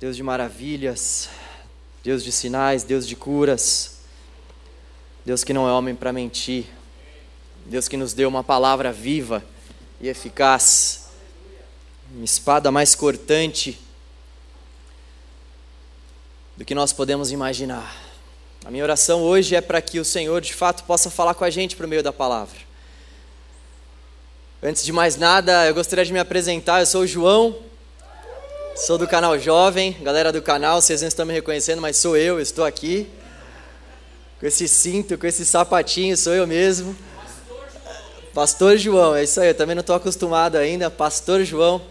Deus de maravilhas, Deus de sinais, Deus de curas, Deus que não é homem para mentir, Deus que nos deu uma palavra viva e eficaz, uma espada mais cortante do que nós podemos imaginar. A minha oração hoje é para que o Senhor de fato possa falar com a gente por meio da palavra. Antes de mais nada, eu gostaria de me apresentar. Eu sou o João, Sou do canal Jovem, galera do canal, vocês não estão me reconhecendo, mas sou eu, estou aqui. Com esse cinto, com esse sapatinho, sou eu mesmo. Pastor João, é isso aí, eu também não estou acostumado ainda. Pastor João,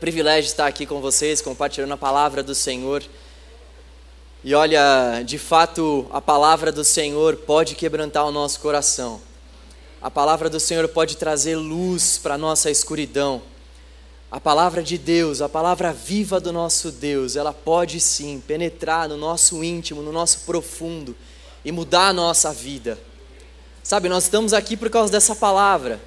privilégio estar aqui com vocês, compartilhando a palavra do Senhor. E olha, de fato, a palavra do Senhor pode quebrantar o nosso coração. A palavra do Senhor pode trazer luz para a nossa escuridão. A palavra de Deus, a palavra viva do nosso Deus, ela pode sim penetrar no nosso íntimo, no nosso profundo e mudar a nossa vida. Sabe, nós estamos aqui por causa dessa palavra.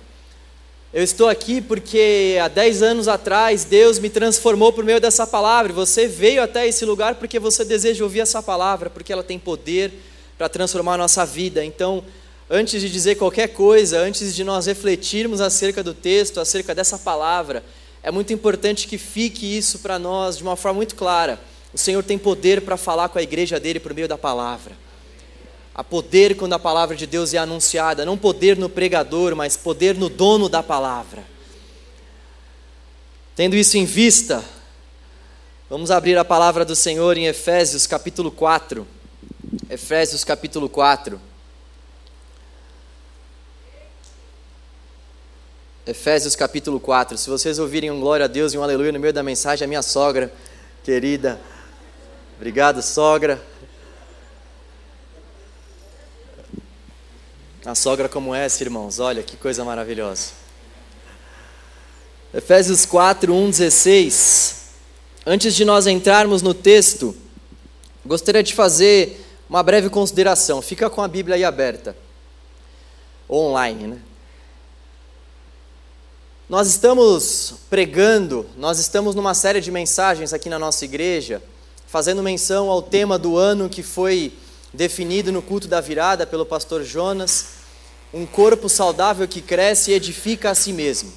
Eu estou aqui porque há 10 anos atrás Deus me transformou por meio dessa palavra. Você veio até esse lugar porque você deseja ouvir essa palavra, porque ela tem poder para transformar a nossa vida. Então, antes de dizer qualquer coisa, antes de nós refletirmos acerca do texto, acerca dessa palavra, é muito importante que fique isso para nós de uma forma muito clara. O Senhor tem poder para falar com a igreja dele por meio da palavra. Há poder quando a palavra de Deus é anunciada, não poder no pregador, mas poder no dono da palavra. Tendo isso em vista, vamos abrir a palavra do Senhor em Efésios capítulo 4. Efésios capítulo 4. Efésios capítulo 4. Se vocês ouvirem um glória a Deus e um aleluia no meio da mensagem, a minha sogra querida. Obrigado, sogra. A sogra como essa, irmãos, olha que coisa maravilhosa. Efésios 4, 1, 16. Antes de nós entrarmos no texto, gostaria de fazer uma breve consideração. Fica com a Bíblia aí aberta. Online, né? Nós estamos pregando, nós estamos numa série de mensagens aqui na nossa igreja, fazendo menção ao tema do ano que foi definido no culto da virada pelo pastor Jonas, um corpo saudável que cresce e edifica a si mesmo.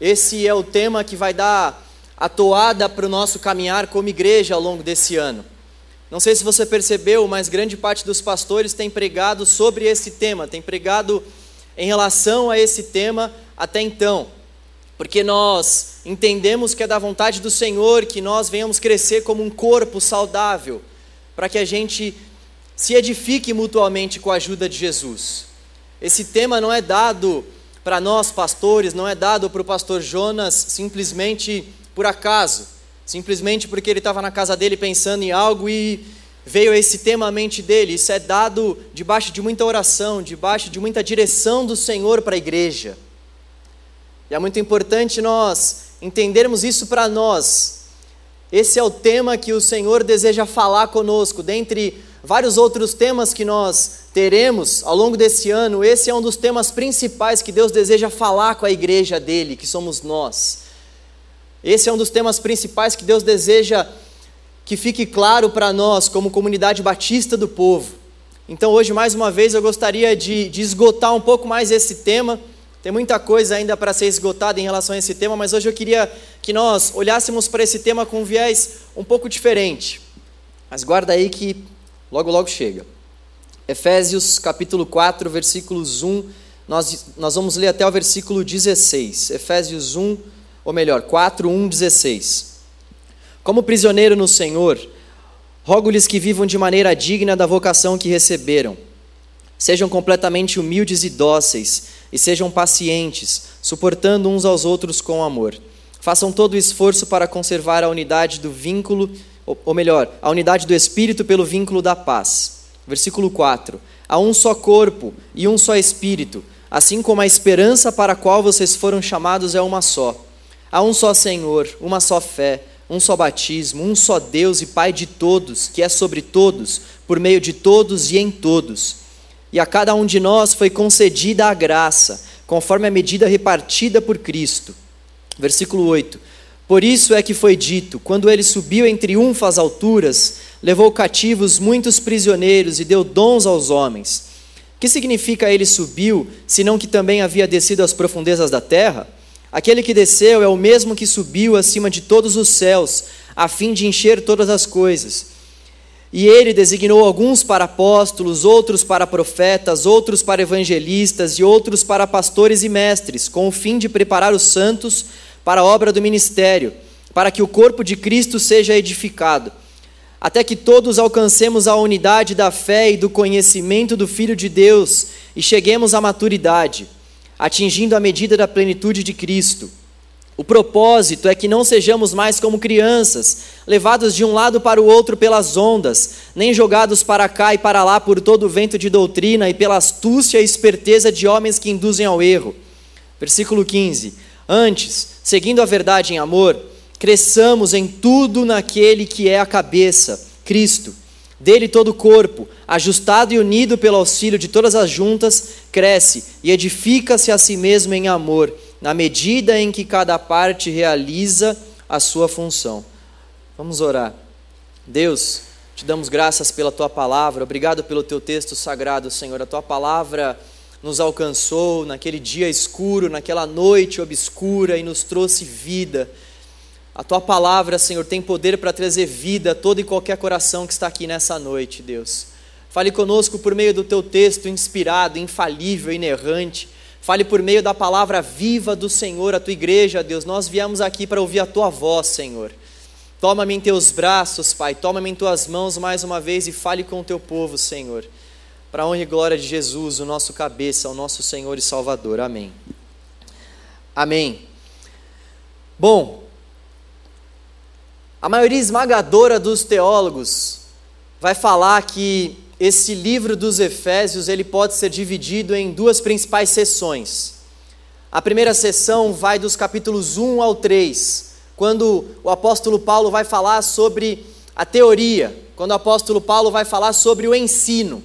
Esse é o tema que vai dar a toada para o nosso caminhar como igreja ao longo desse ano. Não sei se você percebeu, mas grande parte dos pastores tem pregado sobre esse tema, tem pregado em relação a esse tema até então, porque nós entendemos que é da vontade do Senhor que nós venhamos crescer como um corpo saudável, para que a gente se edifique mutuamente com a ajuda de Jesus. Esse tema não é dado para nós pastores, não é dado para o pastor Jonas simplesmente por acaso, simplesmente porque ele estava na casa dele pensando em algo e veio esse tema à mente dele. Isso é dado debaixo de muita oração, debaixo de muita direção do Senhor para a igreja. E é muito importante nós entendermos isso para nós. Esse é o tema que o Senhor deseja falar conosco. Dentre vários outros temas que nós teremos ao longo desse ano, esse é um dos temas principais que Deus deseja falar com a igreja dele, que somos nós. Esse é um dos temas principais que Deus deseja que fique claro para nós, como comunidade batista do povo. Então, hoje, mais uma vez, eu gostaria de, de esgotar um pouco mais esse tema tem muita coisa ainda para ser esgotada em relação a esse tema, mas hoje eu queria que nós olhássemos para esse tema com um viés um pouco diferente. Mas guarda aí que logo logo chega. Efésios capítulo 4, versículos 1, nós, nós vamos ler até o versículo 16. Efésios 1, ou melhor, 4, 1, 16. Como prisioneiro no Senhor, rogo-lhes que vivam de maneira digna da vocação que receberam. Sejam completamente humildes e dóceis e sejam pacientes, suportando uns aos outros com amor. Façam todo o esforço para conservar a unidade do vínculo, ou melhor, a unidade do espírito pelo vínculo da paz. Versículo 4: Há um só corpo e um só espírito, assim como a esperança para a qual vocês foram chamados é uma só. Há um só Senhor, uma só fé, um só batismo, um só Deus e Pai de todos, que é sobre todos, por meio de todos e em todos e a cada um de nós foi concedida a graça, conforme a medida repartida por Cristo. Versículo 8: Por isso é que foi dito: quando ele subiu em triunfo às alturas, levou cativos muitos prisioneiros e deu dons aos homens. Que significa ele subiu, senão que também havia descido às profundezas da terra? Aquele que desceu é o mesmo que subiu acima de todos os céus, a fim de encher todas as coisas. E ele designou alguns para apóstolos, outros para profetas, outros para evangelistas e outros para pastores e mestres, com o fim de preparar os santos para a obra do ministério, para que o corpo de Cristo seja edificado, até que todos alcancemos a unidade da fé e do conhecimento do Filho de Deus e cheguemos à maturidade, atingindo a medida da plenitude de Cristo. O propósito é que não sejamos mais como crianças, levados de um lado para o outro pelas ondas, nem jogados para cá e para lá por todo o vento de doutrina e pela astúcia e esperteza de homens que induzem ao erro. Versículo 15: Antes, seguindo a verdade em amor, cresçamos em tudo naquele que é a cabeça, Cristo. Dele todo o corpo, ajustado e unido pelo auxílio de todas as juntas, cresce e edifica-se a si mesmo em amor na medida em que cada parte realiza a sua função. Vamos orar. Deus, te damos graças pela tua palavra, obrigado pelo teu texto sagrado, Senhor. A tua palavra nos alcançou naquele dia escuro, naquela noite obscura e nos trouxe vida. A tua palavra, Senhor, tem poder para trazer vida a todo e qualquer coração que está aqui nessa noite, Deus. Fale conosco por meio do teu texto inspirado, infalível, inerrante. Fale por meio da palavra viva do Senhor, a tua igreja, Deus. Nós viemos aqui para ouvir a tua voz, Senhor. Toma-me em teus braços, Pai. Toma-me em tuas mãos mais uma vez e fale com o teu povo, Senhor. Para a honra e glória de Jesus, o nosso cabeça, o nosso Senhor e Salvador. Amém. Amém. Bom, a maioria esmagadora dos teólogos vai falar que esse livro dos Efésios ele pode ser dividido em duas principais sessões. A primeira sessão vai dos capítulos 1 ao 3, quando o apóstolo Paulo vai falar sobre a teoria, quando o apóstolo Paulo vai falar sobre o ensino.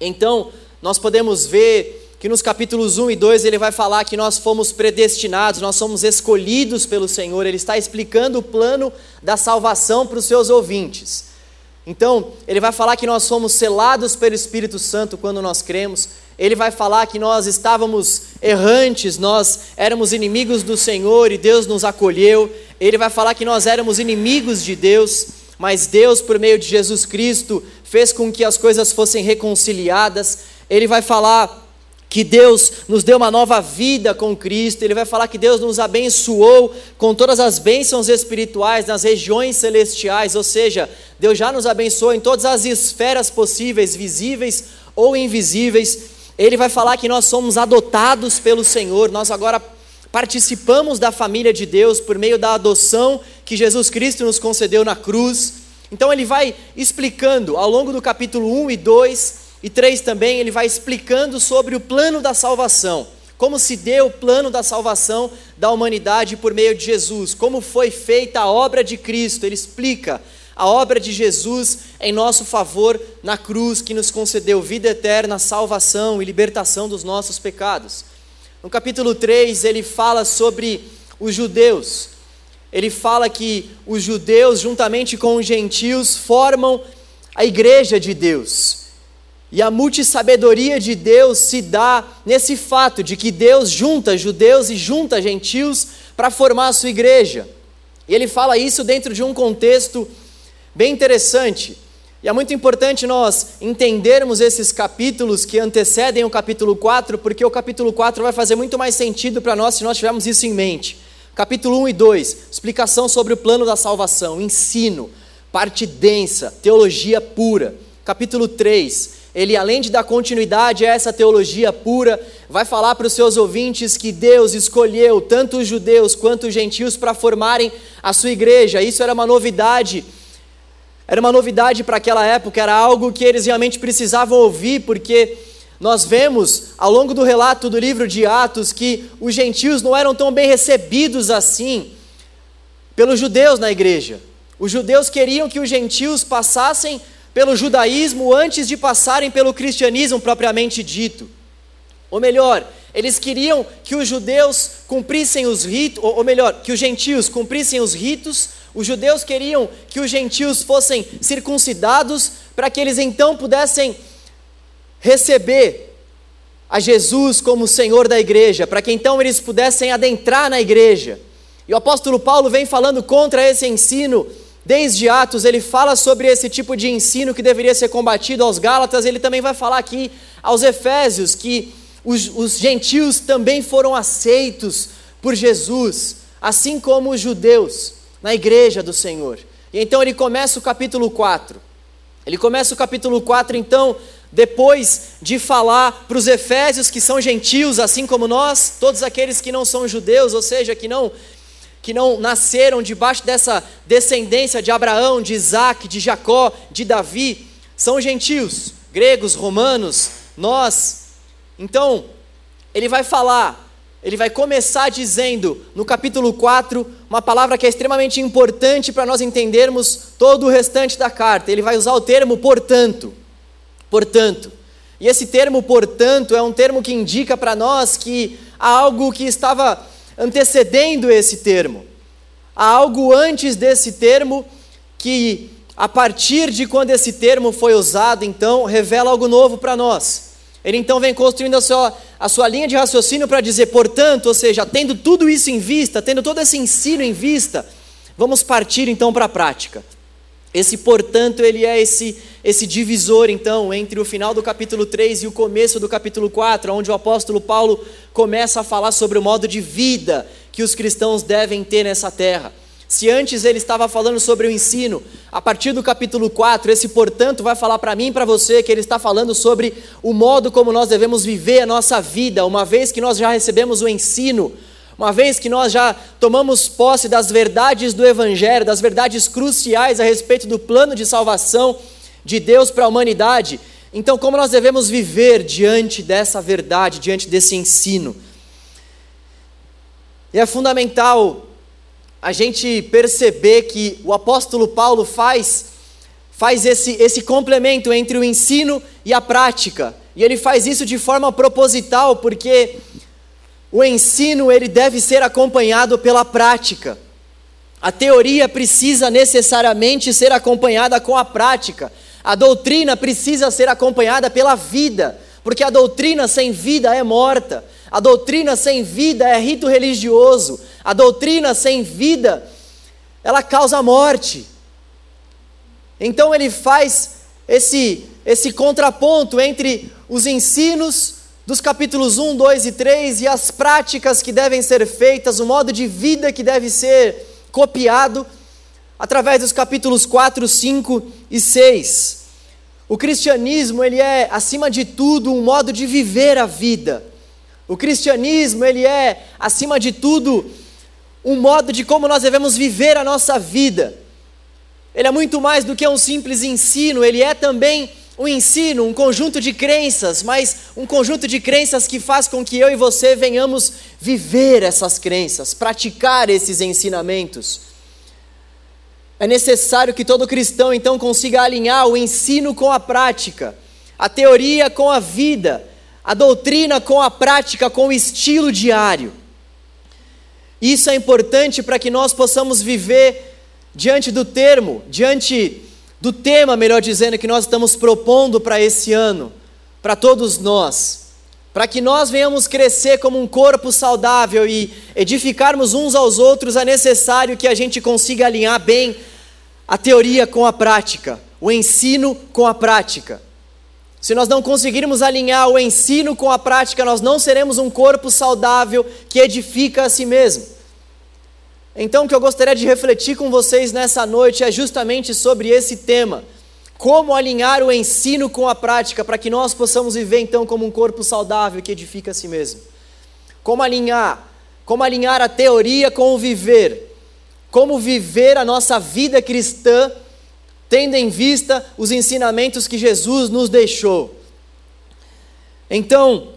Então, nós podemos ver que nos capítulos 1 e 2 ele vai falar que nós fomos predestinados, nós somos escolhidos pelo Senhor, ele está explicando o plano da salvação para os seus ouvintes. Então, ele vai falar que nós fomos selados pelo Espírito Santo quando nós cremos. Ele vai falar que nós estávamos errantes, nós éramos inimigos do Senhor e Deus nos acolheu. Ele vai falar que nós éramos inimigos de Deus, mas Deus, por meio de Jesus Cristo, fez com que as coisas fossem reconciliadas. Ele vai falar que Deus nos deu uma nova vida com Cristo, ele vai falar que Deus nos abençoou com todas as bênçãos espirituais nas regiões celestiais, ou seja, Deus já nos abençoou em todas as esferas possíveis, visíveis ou invisíveis. Ele vai falar que nós somos adotados pelo Senhor, nós agora participamos da família de Deus por meio da adoção que Jesus Cristo nos concedeu na cruz. Então ele vai explicando ao longo do capítulo 1 e 2 e 3 também, ele vai explicando sobre o plano da salvação. Como se deu o plano da salvação da humanidade por meio de Jesus, como foi feita a obra de Cristo. Ele explica a obra de Jesus em nosso favor na cruz, que nos concedeu vida eterna, salvação e libertação dos nossos pecados. No capítulo 3, ele fala sobre os judeus. Ele fala que os judeus, juntamente com os gentios, formam a igreja de Deus. E a multissabedoria de Deus se dá nesse fato de que Deus junta judeus e junta gentios para formar a sua igreja. E ele fala isso dentro de um contexto bem interessante. E é muito importante nós entendermos esses capítulos que antecedem o capítulo 4, porque o capítulo 4 vai fazer muito mais sentido para nós se nós tivermos isso em mente. Capítulo 1 e 2, explicação sobre o plano da salvação, ensino, parte densa, teologia pura. Capítulo 3, ele, além de dar continuidade a essa teologia pura, vai falar para os seus ouvintes que Deus escolheu tanto os judeus quanto os gentios para formarem a sua igreja. Isso era uma novidade. Era uma novidade para aquela época, era algo que eles realmente precisavam ouvir, porque nós vemos ao longo do relato do livro de Atos que os gentios não eram tão bem recebidos assim pelos judeus na igreja. Os judeus queriam que os gentios passassem pelo judaísmo antes de passarem pelo cristianismo propriamente dito. Ou melhor, Eles queriam que os judeus cumprissem os ritos, ou melhor, que os gentios cumprissem os ritos, os judeus queriam que os gentios fossem circuncidados, para que eles então pudessem receber a Jesus como Senhor da igreja, para que então eles pudessem adentrar na igreja. E o apóstolo Paulo vem falando contra esse ensino desde Atos, ele fala sobre esse tipo de ensino que deveria ser combatido aos Gálatas, ele também vai falar aqui aos Efésios que os, os gentios também foram aceitos por Jesus, assim como os judeus, na igreja do Senhor. E então ele começa o capítulo 4. Ele começa o capítulo 4, então, depois de falar para os efésios que são gentios, assim como nós, todos aqueles que não são judeus, ou seja, que não que não nasceram debaixo dessa descendência de Abraão, de Isaac, de Jacó, de Davi, são gentios, gregos, romanos, nós, então, ele vai falar, ele vai começar dizendo no capítulo 4 uma palavra que é extremamente importante para nós entendermos todo o restante da carta. Ele vai usar o termo portanto. Portanto. E esse termo portanto é um termo que indica para nós que há algo que estava antecedendo esse termo. Há algo antes desse termo que, a partir de quando esse termo foi usado, então, revela algo novo para nós. Ele então vem construindo a sua, a sua linha de raciocínio para dizer, portanto, ou seja, tendo tudo isso em vista, tendo todo esse ensino em vista, vamos partir então para a prática. Esse, portanto, ele é esse, esse divisor, então, entre o final do capítulo 3 e o começo do capítulo 4, onde o apóstolo Paulo começa a falar sobre o modo de vida que os cristãos devem ter nessa terra. Se antes ele estava falando sobre o ensino, a partir do capítulo 4, esse, portanto, vai falar para mim e para você que ele está falando sobre o modo como nós devemos viver a nossa vida, uma vez que nós já recebemos o ensino, uma vez que nós já tomamos posse das verdades do Evangelho, das verdades cruciais a respeito do plano de salvação de Deus para a humanidade. Então, como nós devemos viver diante dessa verdade, diante desse ensino? E é fundamental a gente perceber que o apóstolo Paulo faz faz esse, esse complemento entre o ensino e a prática. E ele faz isso de forma proposital, porque o ensino ele deve ser acompanhado pela prática. A teoria precisa necessariamente ser acompanhada com a prática. A doutrina precisa ser acompanhada pela vida, porque a doutrina sem vida é morta. A doutrina sem vida é rito religioso. A doutrina sem vida, ela causa morte. Então ele faz esse, esse contraponto entre os ensinos dos capítulos 1, 2 e 3 e as práticas que devem ser feitas, o modo de vida que deve ser copiado através dos capítulos 4, 5 e 6. O cristianismo, ele é, acima de tudo, um modo de viver a vida. O cristianismo, ele é, acima de tudo, um modo de como nós devemos viver a nossa vida. Ele é muito mais do que um simples ensino, ele é também um ensino, um conjunto de crenças, mas um conjunto de crenças que faz com que eu e você venhamos viver essas crenças, praticar esses ensinamentos. É necessário que todo cristão então consiga alinhar o ensino com a prática, a teoria com a vida a doutrina com a prática, com o estilo diário. Isso é importante para que nós possamos viver diante do termo, diante do tema, melhor dizendo, que nós estamos propondo para esse ano, para todos nós, para que nós venhamos crescer como um corpo saudável e edificarmos uns aos outros, é necessário que a gente consiga alinhar bem a teoria com a prática, o ensino com a prática. Se nós não conseguirmos alinhar o ensino com a prática, nós não seremos um corpo saudável que edifica a si mesmo. Então, o que eu gostaria de refletir com vocês nessa noite é justamente sobre esse tema. Como alinhar o ensino com a prática para que nós possamos viver então como um corpo saudável que edifica a si mesmo. Como alinhar? Como alinhar a teoria com o viver? Como viver a nossa vida cristã tendo em vista os ensinamentos que Jesus nos deixou. Então,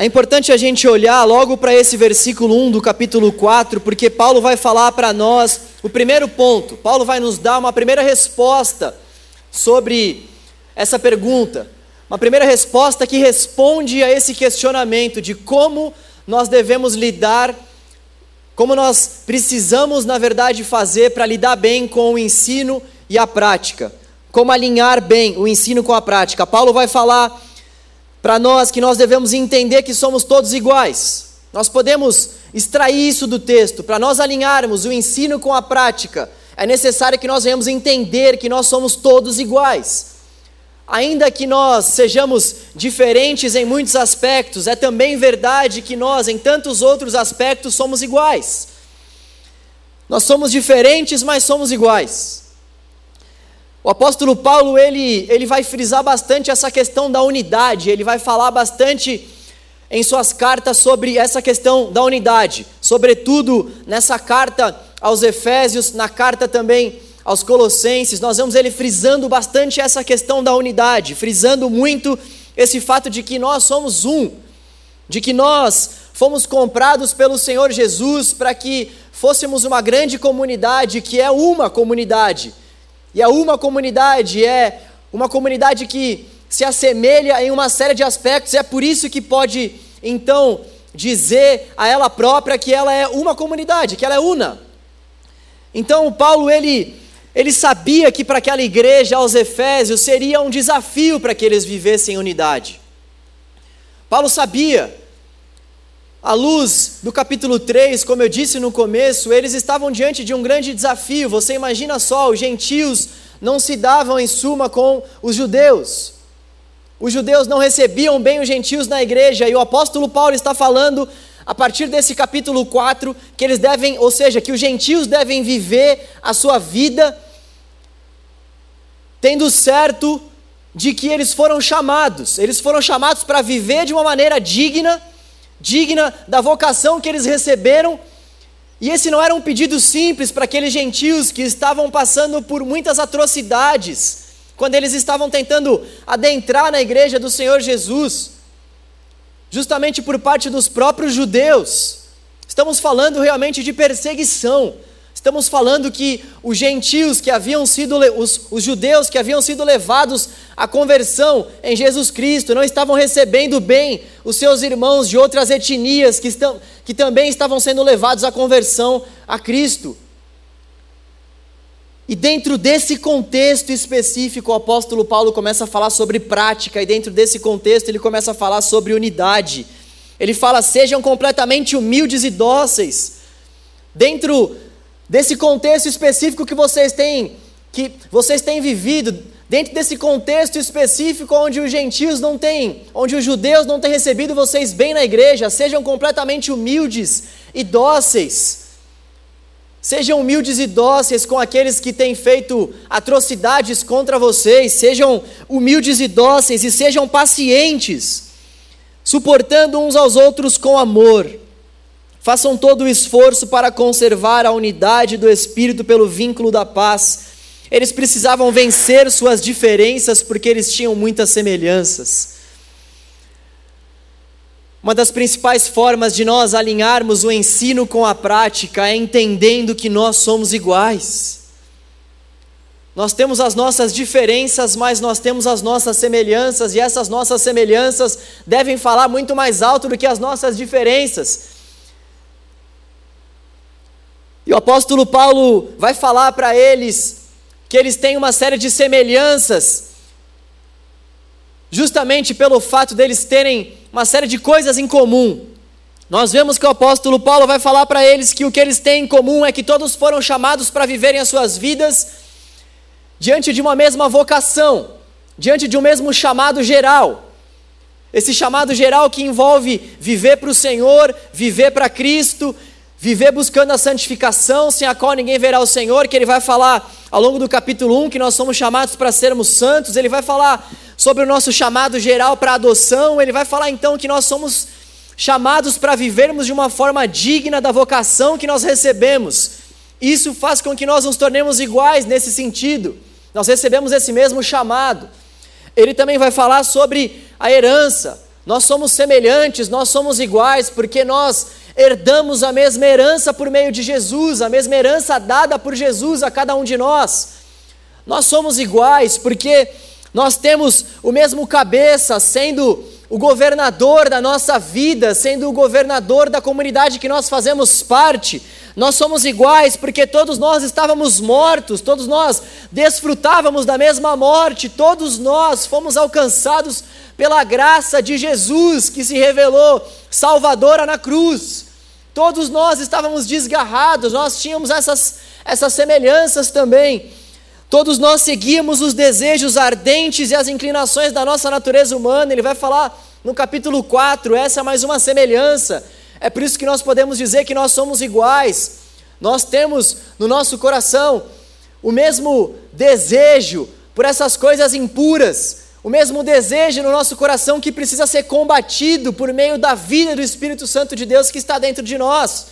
é importante a gente olhar logo para esse versículo 1 do capítulo 4, porque Paulo vai falar para nós o primeiro ponto. Paulo vai nos dar uma primeira resposta sobre essa pergunta. Uma primeira resposta que responde a esse questionamento de como nós devemos lidar, como nós precisamos, na verdade, fazer para lidar bem com o ensino e a prática. Como alinhar bem o ensino com a prática. Paulo vai falar para nós que nós devemos entender que somos todos iguais. Nós podemos extrair isso do texto. Para nós alinharmos o ensino com a prática, é necessário que nós venhamos entender que nós somos todos iguais. Ainda que nós sejamos diferentes em muitos aspectos, é também verdade que nós, em tantos outros aspectos, somos iguais. Nós somos diferentes, mas somos iguais. O apóstolo Paulo, ele, ele vai frisar bastante essa questão da unidade, ele vai falar bastante em suas cartas sobre essa questão da unidade, sobretudo nessa carta aos Efésios, na carta também aos Colossenses, nós vemos ele frisando bastante essa questão da unidade, frisando muito esse fato de que nós somos um, de que nós fomos comprados pelo Senhor Jesus para que fôssemos uma grande comunidade, que é uma comunidade. E a uma comunidade é uma comunidade que se assemelha em uma série de aspectos, é por isso que pode então dizer a ela própria que ela é uma comunidade, que ela é una. Então, Paulo ele ele sabia que para aquela igreja aos Efésios seria um desafio para que eles vivessem em unidade. Paulo sabia, à luz do capítulo 3, como eu disse no começo, eles estavam diante de um grande desafio. Você imagina só, os gentios não se davam em suma com os judeus. Os judeus não recebiam bem os gentios na igreja, e o apóstolo Paulo está falando a partir desse capítulo 4 que eles devem, ou seja, que os gentios devem viver a sua vida tendo certo de que eles foram chamados, eles foram chamados para viver de uma maneira digna, digna da vocação que eles receberam. E esse não era um pedido simples para aqueles gentios que estavam passando por muitas atrocidades, quando eles estavam tentando adentrar na igreja do Senhor Jesus, justamente por parte dos próprios judeus. Estamos falando realmente de perseguição, Estamos falando que os gentios que haviam sido, os, os, judeus que haviam sido levados à conversão em Jesus Cristo, não estavam recebendo bem os seus irmãos de outras etnias que, estão, que também estavam sendo levados à conversão a Cristo. E dentro desse contexto específico, o apóstolo Paulo começa a falar sobre prática, e dentro desse contexto ele começa a falar sobre unidade. Ele fala: sejam completamente humildes e dóceis. Dentro desse contexto específico que vocês têm que vocês têm vivido, dentro desse contexto específico onde os gentios não têm, onde os judeus não têm recebido vocês bem na igreja, sejam completamente humildes e dóceis. Sejam humildes e dóceis com aqueles que têm feito atrocidades contra vocês, sejam humildes e dóceis e sejam pacientes, suportando uns aos outros com amor. Façam todo o esforço para conservar a unidade do Espírito pelo vínculo da paz. Eles precisavam vencer suas diferenças porque eles tinham muitas semelhanças. Uma das principais formas de nós alinharmos o ensino com a prática é entendendo que nós somos iguais. Nós temos as nossas diferenças, mas nós temos as nossas semelhanças, e essas nossas semelhanças devem falar muito mais alto do que as nossas diferenças. E o apóstolo Paulo vai falar para eles que eles têm uma série de semelhanças, justamente pelo fato deles terem uma série de coisas em comum. Nós vemos que o apóstolo Paulo vai falar para eles que o que eles têm em comum é que todos foram chamados para viverem as suas vidas diante de uma mesma vocação, diante de um mesmo chamado geral. Esse chamado geral que envolve viver para o Senhor, viver para Cristo, viver buscando a santificação, sem a qual ninguém verá o Senhor, que ele vai falar ao longo do capítulo 1 que nós somos chamados para sermos santos, ele vai falar sobre o nosso chamado geral para adoção, ele vai falar então que nós somos chamados para vivermos de uma forma digna da vocação que nós recebemos. Isso faz com que nós nos tornemos iguais nesse sentido. Nós recebemos esse mesmo chamado. Ele também vai falar sobre a herança. Nós somos semelhantes, nós somos iguais, porque nós herdamos a mesma herança por meio de Jesus, a mesma herança dada por Jesus a cada um de nós. Nós somos iguais porque Nós temos o mesmo cabeça, sendo o governador da nossa vida, sendo o governador da comunidade que nós fazemos parte. Nós somos iguais porque todos nós estávamos mortos, todos nós desfrutávamos da mesma morte, todos nós fomos alcançados pela graça de Jesus que se revelou salvadora na cruz. Todos nós estávamos desgarrados, nós tínhamos essas, essas semelhanças também. Todos nós seguíamos os desejos ardentes e as inclinações da nossa natureza humana. Ele vai falar no capítulo 4, essa é mais uma semelhança. É por isso que nós podemos dizer que nós somos iguais. Nós temos no nosso coração o mesmo desejo por essas coisas impuras, o mesmo desejo no nosso coração que precisa ser combatido por meio da vida do Espírito Santo de Deus que está dentro de nós.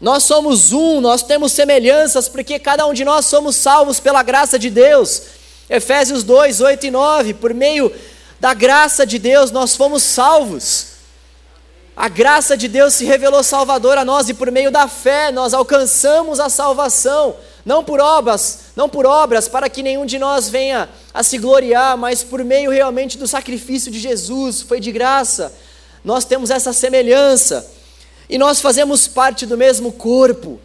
Nós somos um, nós temos semelhanças, porque cada um de nós somos salvos pela graça de Deus. Efésios 2, 8 e 9, por meio da graça de Deus nós fomos salvos. A graça de Deus se revelou salvador a nós e por meio da fé nós alcançamos a salvação não por obras, não por obras para que nenhum de nós venha a se gloriar, mas por meio realmente do sacrifício de Jesus, foi de graça. Nós temos essa semelhança e nós fazemos parte do mesmo corpo.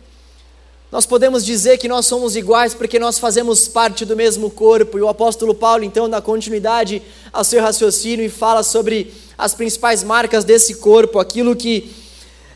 Nós podemos dizer que nós somos iguais porque nós fazemos parte do mesmo corpo. E o apóstolo Paulo, então, dá continuidade ao seu raciocínio e fala sobre as principais marcas desse corpo, aquilo que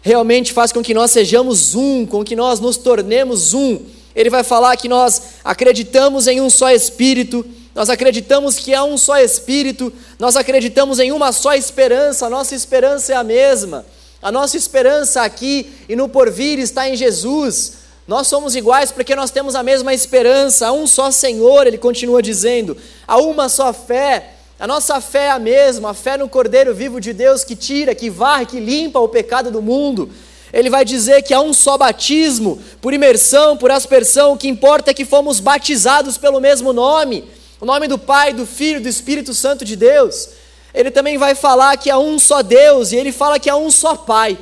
realmente faz com que nós sejamos um, com que nós nos tornemos um ele vai falar que nós acreditamos em um só Espírito, nós acreditamos que há um só Espírito, nós acreditamos em uma só esperança, a nossa esperança é a mesma. A nossa esperança aqui e no porvir está em Jesus. Nós somos iguais porque nós temos a mesma esperança, há um só Senhor, ele continua dizendo, há uma só fé. A nossa fé é a mesma, a fé no Cordeiro vivo de Deus que tira, que varre, que limpa o pecado do mundo. Ele vai dizer que há um só batismo, por imersão, por aspersão, o que importa é que fomos batizados pelo mesmo nome, o nome do Pai, do Filho, do Espírito Santo de Deus. Ele também vai falar que há um só Deus, e ele fala que há um só Pai,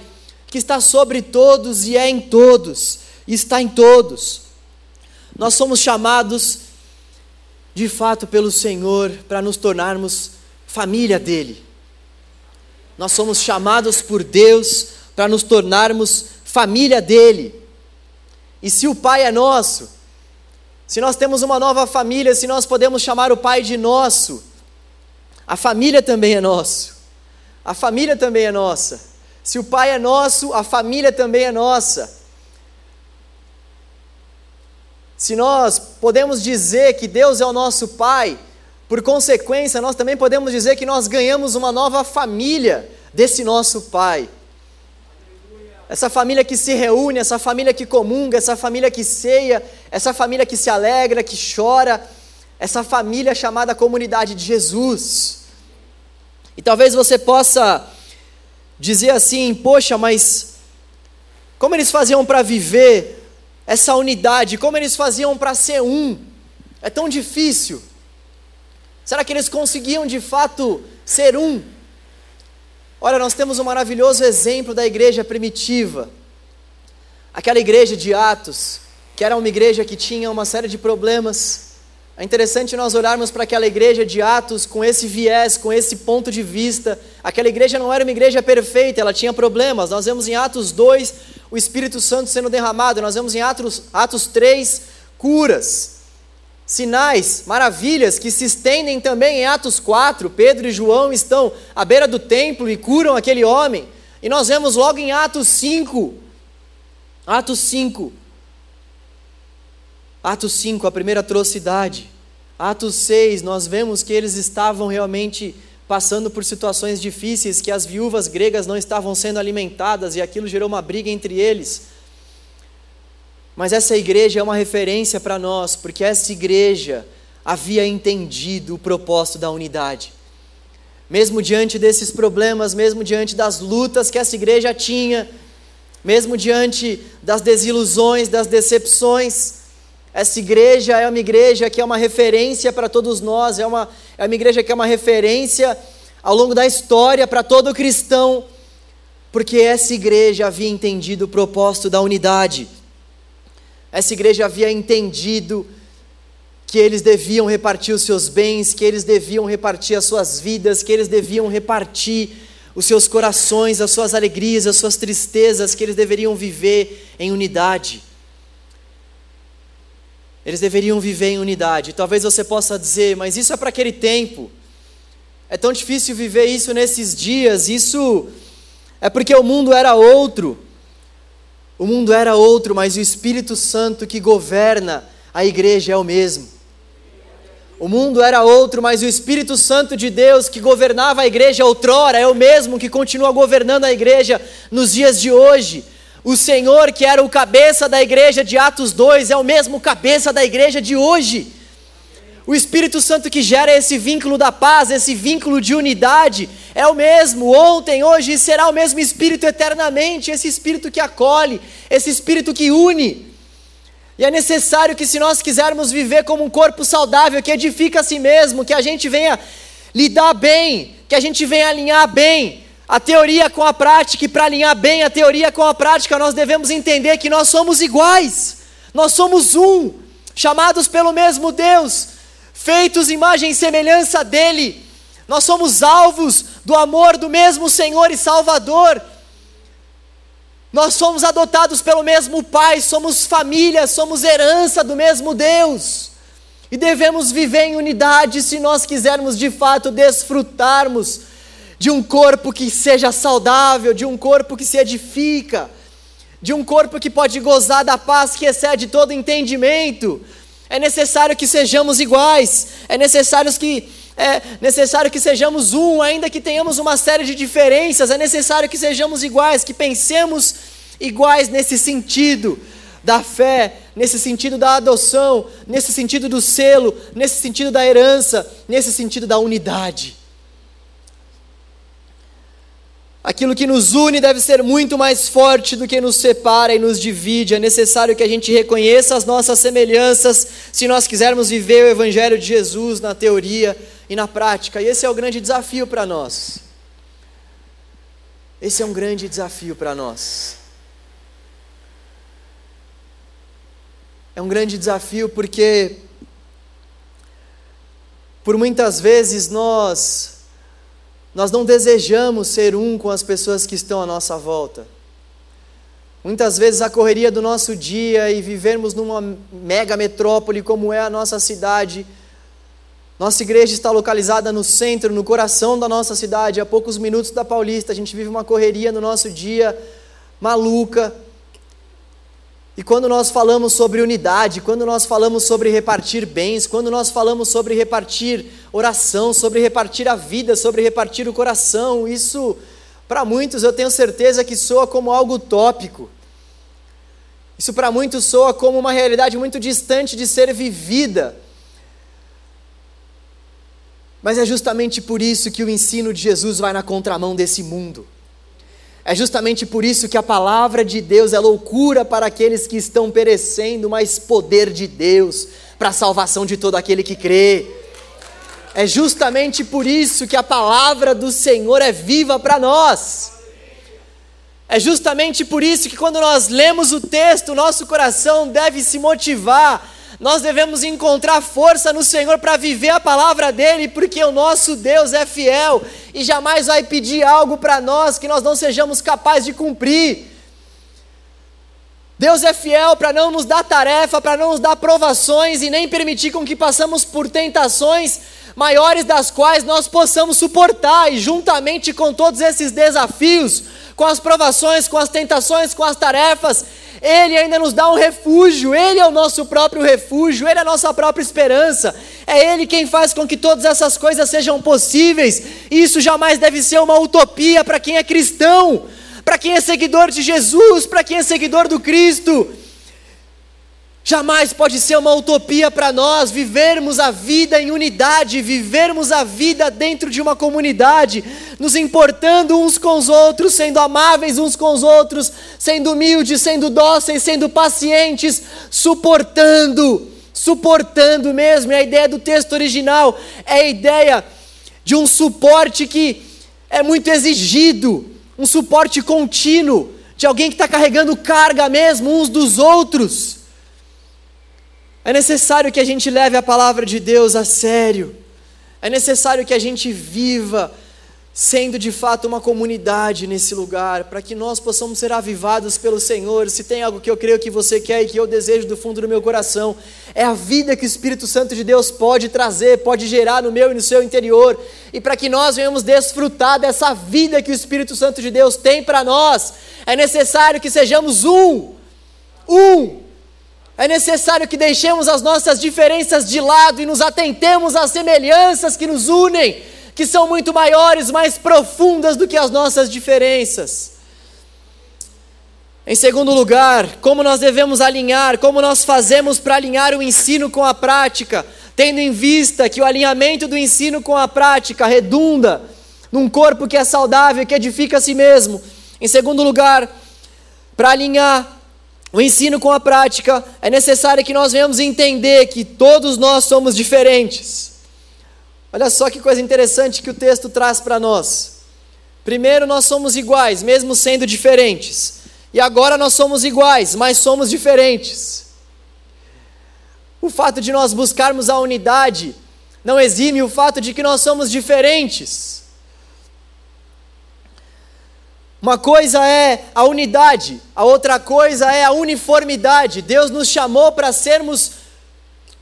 que está sobre todos e é em todos, está em todos. Nós somos chamados, de fato, pelo Senhor para nos tornarmos família dele. Nós somos chamados por Deus para nos tornarmos família dele. E se o Pai é nosso, se nós temos uma nova família, se nós podemos chamar o Pai de nosso, a família também é nosso. A família também é nossa. Se o Pai é nosso, a família também é nossa. Se nós podemos dizer que Deus é o nosso Pai, por consequência, nós também podemos dizer que nós ganhamos uma nova família desse nosso Pai essa família que se reúne, essa família que comunga, essa família que ceia, essa família que se alegra, que chora, essa família chamada comunidade de Jesus. E talvez você possa dizer assim: poxa, mas como eles faziam para viver essa unidade? Como eles faziam para ser um? É tão difícil. Será que eles conseguiam de fato ser um? Olha, nós temos um maravilhoso exemplo da igreja primitiva. Aquela igreja de Atos, que era uma igreja que tinha uma série de problemas. É interessante nós olharmos para aquela igreja de Atos com esse viés, com esse ponto de vista. Aquela igreja não era uma igreja perfeita, ela tinha problemas. Nós vemos em Atos 2 o Espírito Santo sendo derramado, nós vemos em Atos, Atos 3 curas sinais, maravilhas que se estendem também em Atos 4. Pedro e João estão à beira do templo e curam aquele homem. E nós vemos logo em Atos 5. Atos 5. Atos 5, a primeira atrocidade. Atos 6, nós vemos que eles estavam realmente passando por situações difíceis, que as viúvas gregas não estavam sendo alimentadas e aquilo gerou uma briga entre eles. Mas essa igreja é uma referência para nós, porque essa igreja havia entendido o propósito da unidade. Mesmo diante desses problemas, mesmo diante das lutas que essa igreja tinha, mesmo diante das desilusões, das decepções, essa igreja é uma igreja que é uma referência para todos nós, é uma, é uma igreja que é uma referência ao longo da história para todo cristão, porque essa igreja havia entendido o propósito da unidade. Essa igreja havia entendido que eles deviam repartir os seus bens, que eles deviam repartir as suas vidas, que eles deviam repartir os seus corações, as suas alegrias, as suas tristezas, que eles deveriam viver em unidade. Eles deveriam viver em unidade. Talvez você possa dizer, mas isso é para aquele tempo. É tão difícil viver isso nesses dias. Isso é porque o mundo era outro. O mundo era outro, mas o Espírito Santo que governa a igreja é o mesmo. O mundo era outro, mas o Espírito Santo de Deus que governava a igreja outrora é o mesmo que continua governando a igreja nos dias de hoje. O Senhor, que era o cabeça da igreja de Atos 2, é o mesmo cabeça da igreja de hoje. O Espírito Santo que gera esse vínculo da paz, esse vínculo de unidade, é o mesmo ontem, hoje e será o mesmo Espírito eternamente, esse Espírito que acolhe, esse Espírito que une. E é necessário que, se nós quisermos viver como um corpo saudável, que edifica a si mesmo, que a gente venha lidar bem, que a gente venha alinhar bem a teoria com a prática, e para alinhar bem a teoria com a prática, nós devemos entender que nós somos iguais, nós somos um, chamados pelo mesmo Deus, feitos imagem e semelhança dEle, nós somos alvos do amor do mesmo Senhor e Salvador. Nós somos adotados pelo mesmo Pai, somos família, somos herança do mesmo Deus. E devemos viver em unidade se nós quisermos de fato desfrutarmos de um corpo que seja saudável, de um corpo que se edifica, de um corpo que pode gozar da paz que excede todo entendimento. É necessário que sejamos iguais, é necessário que é necessário que sejamos um, ainda que tenhamos uma série de diferenças, é necessário que sejamos iguais, que pensemos iguais nesse sentido da fé, nesse sentido da adoção, nesse sentido do selo, nesse sentido da herança, nesse sentido da unidade. Aquilo que nos une deve ser muito mais forte do que nos separa e nos divide. É necessário que a gente reconheça as nossas semelhanças se nós quisermos viver o Evangelho de Jesus na teoria e na prática. E esse é o grande desafio para nós. Esse é um grande desafio para nós. É um grande desafio porque, por muitas vezes, nós nós não desejamos ser um com as pessoas que estão à nossa volta. Muitas vezes a correria do nosso dia e vivermos numa mega metrópole como é a nossa cidade. Nossa igreja está localizada no centro, no coração da nossa cidade, a poucos minutos da Paulista. A gente vive uma correria no nosso dia maluca. E quando nós falamos sobre unidade, quando nós falamos sobre repartir bens, quando nós falamos sobre repartir oração, sobre repartir a vida, sobre repartir o coração, isso, para muitos, eu tenho certeza que soa como algo utópico. Isso para muitos soa como uma realidade muito distante de ser vivida. Mas é justamente por isso que o ensino de Jesus vai na contramão desse mundo. É justamente por isso que a palavra de Deus é loucura para aqueles que estão perecendo, mas poder de Deus para a salvação de todo aquele que crê. É justamente por isso que a palavra do Senhor é viva para nós. É justamente por isso que quando nós lemos o texto, nosso coração deve se motivar nós devemos encontrar força no Senhor para viver a palavra dEle, porque o nosso Deus é fiel e jamais vai pedir algo para nós que nós não sejamos capazes de cumprir. Deus é fiel para não nos dar tarefa, para não nos dar provações e nem permitir com que passamos por tentações maiores das quais nós possamos suportar, e juntamente com todos esses desafios, com as provações, com as tentações, com as tarefas, ele ainda nos dá um refúgio, Ele é o nosso próprio refúgio, Ele é a nossa própria esperança, é Ele quem faz com que todas essas coisas sejam possíveis, isso jamais deve ser uma utopia para quem é cristão, para quem é seguidor de Jesus, para quem é seguidor do Cristo. Jamais pode ser uma utopia para nós vivermos a vida em unidade, vivermos a vida dentro de uma comunidade, nos importando uns com os outros, sendo amáveis uns com os outros, sendo humildes, sendo dóceis, sendo pacientes, suportando, suportando mesmo. E a ideia do texto original é a ideia de um suporte que é muito exigido, um suporte contínuo, de alguém que está carregando carga mesmo uns dos outros. É necessário que a gente leve a palavra de Deus a sério. É necessário que a gente viva sendo de fato uma comunidade nesse lugar, para que nós possamos ser avivados pelo Senhor. Se tem algo que eu creio que você quer e que eu desejo do fundo do meu coração, é a vida que o Espírito Santo de Deus pode trazer, pode gerar no meu e no seu interior, e para que nós venhamos desfrutar dessa vida que o Espírito Santo de Deus tem para nós, é necessário que sejamos um. Um. É necessário que deixemos as nossas diferenças de lado e nos atentemos às semelhanças que nos unem que são muito maiores, mais profundas do que as nossas diferenças. Em segundo lugar, como nós devemos alinhar, como nós fazemos para alinhar o ensino com a prática, tendo em vista que o alinhamento do ensino com a prática redunda num corpo que é saudável, que edifica a si mesmo. Em segundo lugar, para alinhar o ensino com a prática, é necessário que nós venhamos entender que todos nós somos diferentes. Olha só que coisa interessante que o texto traz para nós. Primeiro, nós somos iguais, mesmo sendo diferentes. E agora nós somos iguais, mas somos diferentes. O fato de nós buscarmos a unidade não exime o fato de que nós somos diferentes. Uma coisa é a unidade, a outra coisa é a uniformidade. Deus nos chamou para sermos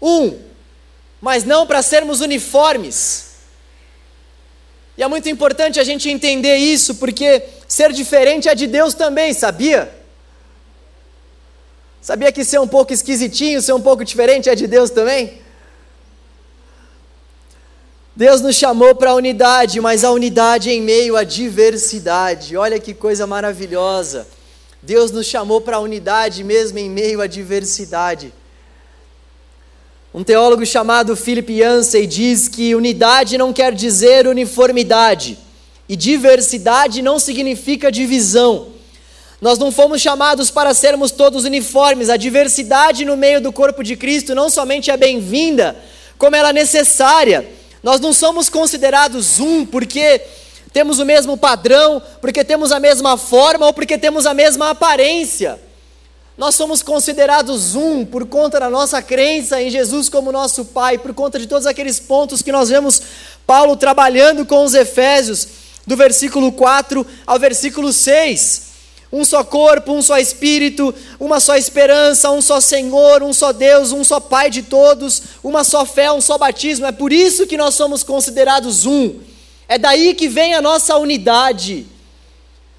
um, mas não para sermos uniformes. E é muito importante a gente entender isso, porque ser diferente é de Deus também, sabia? Sabia que ser um pouco esquisitinho, ser um pouco diferente é de Deus também? Deus nos chamou para a unidade, mas a unidade em meio à diversidade. Olha que coisa maravilhosa. Deus nos chamou para a unidade mesmo em meio à diversidade. Um teólogo chamado Philip Yancey diz que unidade não quer dizer uniformidade e diversidade não significa divisão. Nós não fomos chamados para sermos todos uniformes. A diversidade no meio do corpo de Cristo não somente é bem-vinda, como ela é necessária. Nós não somos considerados um porque temos o mesmo padrão, porque temos a mesma forma ou porque temos a mesma aparência. Nós somos considerados um por conta da nossa crença em Jesus como nosso Pai, por conta de todos aqueles pontos que nós vemos Paulo trabalhando com os Efésios, do versículo 4 ao versículo 6. Um só corpo, um só espírito, uma só esperança, um só Senhor, um só Deus, um só Pai de todos, uma só fé, um só batismo. É por isso que nós somos considerados um. É daí que vem a nossa unidade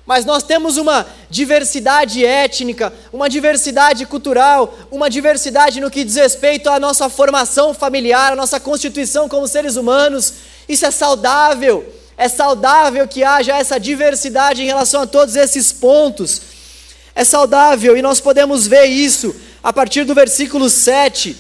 mas nós temos uma diversidade étnica, uma diversidade cultural, uma diversidade no que diz respeito à nossa formação familiar, à nossa constituição como seres humanos. Isso é saudável. É saudável que haja essa diversidade em relação a todos esses pontos. É saudável e nós podemos ver isso a partir do versículo 7,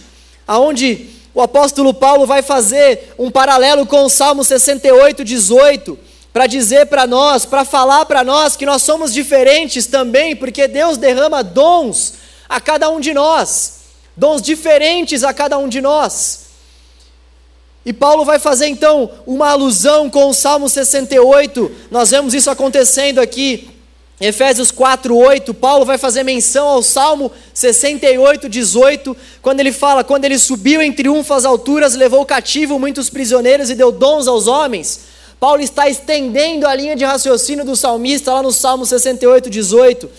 aonde o apóstolo Paulo vai fazer um paralelo com o Salmo 68, 18 para dizer para nós, para falar para nós que nós somos diferentes também, porque Deus derrama dons a cada um de nós, dons diferentes a cada um de nós. E Paulo vai fazer então uma alusão com o Salmo 68, nós vemos isso acontecendo aqui. Efésios 4:8, Paulo vai fazer menção ao Salmo 68:18, quando ele fala: "Quando ele subiu em triunfo às alturas, levou cativo muitos prisioneiros e deu dons aos homens." Paulo está estendendo a linha de raciocínio do salmista lá no Salmo 68, 18,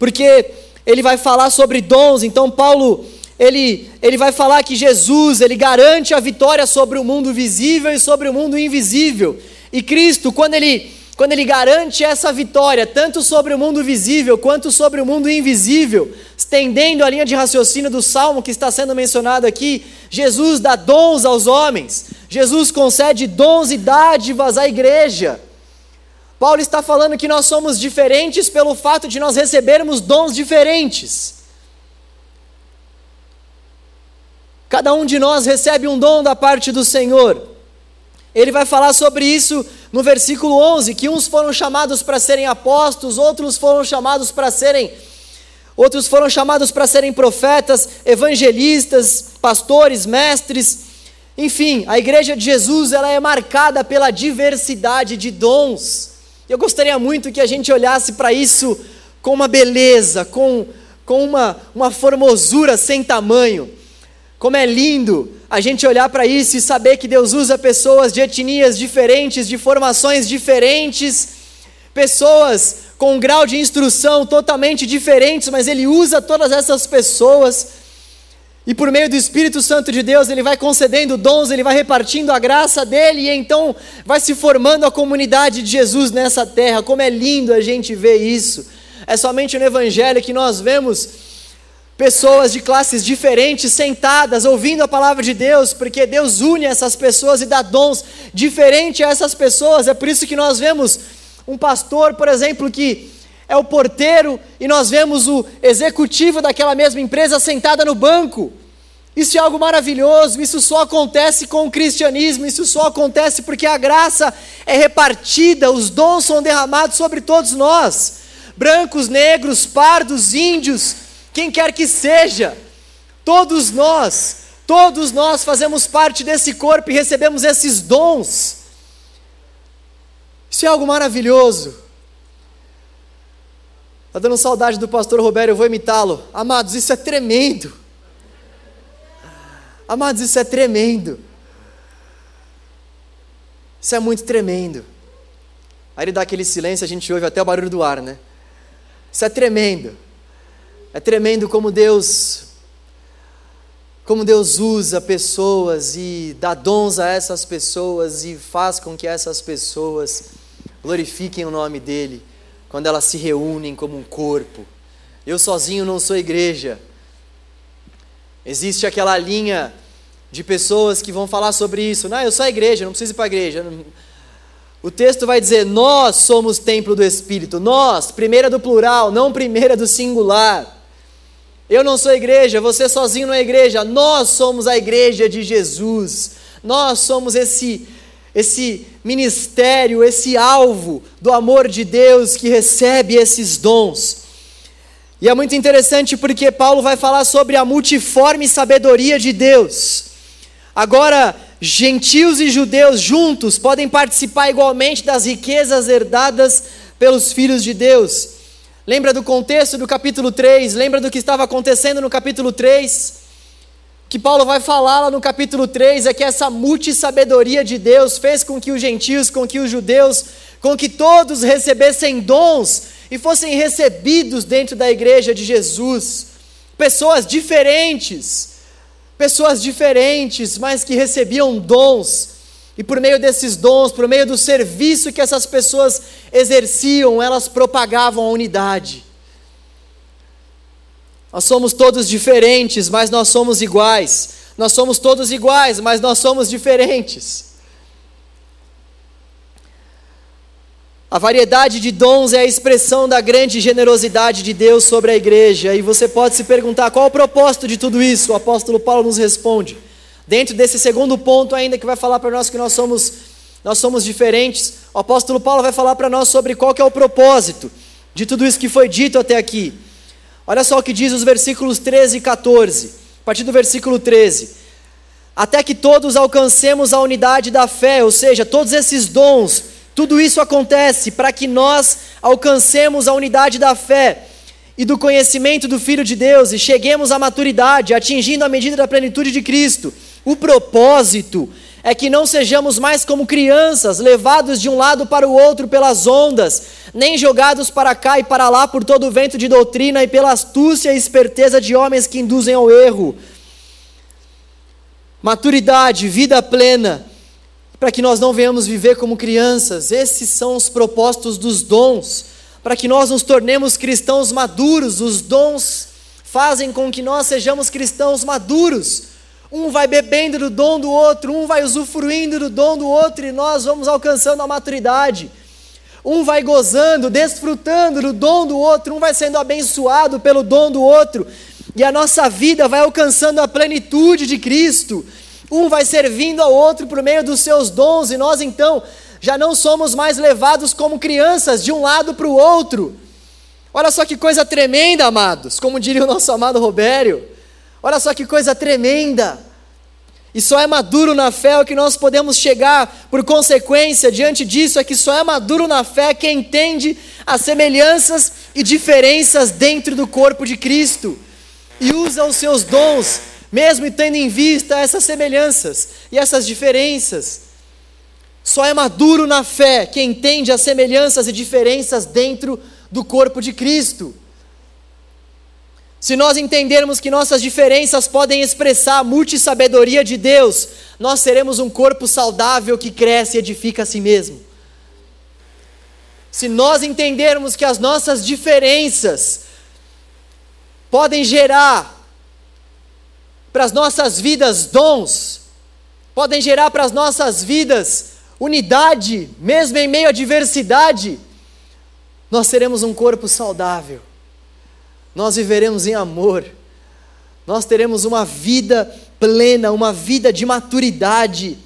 porque ele vai falar sobre dons, então Paulo ele, ele vai falar que Jesus ele garante a vitória sobre o mundo visível e sobre o mundo invisível. E Cristo, quando ele quando ele garante essa vitória, tanto sobre o mundo visível quanto sobre o mundo invisível, estendendo a linha de raciocínio do salmo que está sendo mencionado aqui, Jesus dá dons aos homens, Jesus concede dons e dádivas à igreja. Paulo está falando que nós somos diferentes pelo fato de nós recebermos dons diferentes. Cada um de nós recebe um dom da parte do Senhor. Ele vai falar sobre isso no versículo 11, que uns foram chamados para serem apóstolos, outros foram chamados para serem outros foram chamados para serem profetas, evangelistas, pastores, mestres. Enfim, a igreja de Jesus, ela é marcada pela diversidade de dons. Eu gostaria muito que a gente olhasse para isso com uma beleza, com, com uma, uma formosura sem tamanho. Como é lindo a gente olhar para isso e saber que Deus usa pessoas de etnias diferentes, de formações diferentes, pessoas com um grau de instrução totalmente diferentes, mas Ele usa todas essas pessoas. E por meio do Espírito Santo de Deus, Ele vai concedendo dons, Ele vai repartindo a graça dele, e então vai se formando a comunidade de Jesus nessa terra. Como é lindo a gente ver isso. É somente no Evangelho que nós vemos pessoas de classes diferentes sentadas ouvindo a palavra de Deus, porque Deus une essas pessoas e dá dons diferentes a essas pessoas. É por isso que nós vemos um pastor, por exemplo, que é o porteiro e nós vemos o executivo daquela mesma empresa sentada no banco. Isso é algo maravilhoso, isso só acontece com o cristianismo, isso só acontece porque a graça é repartida, os dons são derramados sobre todos nós brancos, negros, pardos, índios, quem quer que seja, todos nós, todos nós fazemos parte desse corpo e recebemos esses dons. Isso é algo maravilhoso. Está dando saudade do pastor Roberto, eu vou imitá-lo. Amados, isso é tremendo. Amados, isso é tremendo. Isso é muito tremendo. Aí ele dá aquele silêncio, a gente ouve até o barulho do ar, né? Isso é tremendo. É tremendo como Deus como Deus usa pessoas e dá dons a essas pessoas e faz com que essas pessoas glorifiquem o nome dele quando elas se reúnem como um corpo. Eu sozinho não sou igreja. Existe aquela linha de pessoas que vão falar sobre isso. Não, eu sou a igreja, não preciso ir para a igreja. O texto vai dizer: Nós somos templo do Espírito. Nós, primeira do plural, não primeira do singular. Eu não sou igreja, você sozinho não é igreja. Nós somos a igreja de Jesus. Nós somos esse esse ministério, esse alvo do amor de Deus que recebe esses dons. E é muito interessante porque Paulo vai falar sobre a multiforme sabedoria de Deus. Agora, gentios e judeus juntos podem participar igualmente das riquezas herdadas pelos filhos de Deus. Lembra do contexto do capítulo 3? Lembra do que estava acontecendo no capítulo 3? Que Paulo vai falar lá no capítulo 3 é que essa multissabedoria de Deus fez com que os gentios, com que os judeus, com que todos recebessem dons e fossem recebidos dentro da igreja de Jesus. Pessoas diferentes, pessoas diferentes, mas que recebiam dons e por meio desses dons, por meio do serviço que essas pessoas exerciam, elas propagavam a unidade. Nós somos todos diferentes, mas nós somos iguais. Nós somos todos iguais, mas nós somos diferentes. A variedade de dons é a expressão da grande generosidade de Deus sobre a igreja. E você pode se perguntar qual o propósito de tudo isso. O apóstolo Paulo nos responde. Dentro desse segundo ponto ainda que vai falar para nós que nós somos nós somos diferentes, o apóstolo Paulo vai falar para nós sobre qual que é o propósito de tudo isso que foi dito até aqui. Olha só o que diz os versículos 13 e 14. A partir do versículo 13. Até que todos alcancemos a unidade da fé, ou seja, todos esses dons, tudo isso acontece para que nós alcancemos a unidade da fé e do conhecimento do Filho de Deus e cheguemos à maturidade, atingindo a medida da plenitude de Cristo o propósito é que não sejamos mais como crianças, levados de um lado para o outro pelas ondas, nem jogados para cá e para lá por todo o vento de doutrina e pela astúcia e esperteza de homens que induzem ao erro. Maturidade, vida plena, para que nós não venhamos viver como crianças. Esses são os propósitos dos dons, para que nós nos tornemos cristãos maduros. Os dons fazem com que nós sejamos cristãos maduros um vai bebendo do dom do outro, um vai usufruindo do dom do outro e nós vamos alcançando a maturidade. Um vai gozando, desfrutando do dom do outro, um vai sendo abençoado pelo dom do outro, e a nossa vida vai alcançando a plenitude de Cristo. Um vai servindo ao outro por meio dos seus dons, e nós então já não somos mais levados como crianças de um lado para o outro. Olha só que coisa tremenda, amados, como diria o nosso amado Robério. Olha só que coisa tremenda! E só é maduro na fé o que nós podemos chegar, por consequência, diante disso, é que só é maduro na fé quem entende as semelhanças e diferenças dentro do corpo de Cristo e usa os seus dons mesmo tendo em vista essas semelhanças e essas diferenças. Só é maduro na fé quem entende as semelhanças e diferenças dentro do corpo de Cristo. Se nós entendermos que nossas diferenças podem expressar a multissabedoria de Deus, nós seremos um corpo saudável que cresce e edifica a si mesmo. Se nós entendermos que as nossas diferenças podem gerar para as nossas vidas dons, podem gerar para as nossas vidas unidade, mesmo em meio à diversidade, nós seremos um corpo saudável nós viveremos em amor, nós teremos uma vida plena, uma vida de maturidade,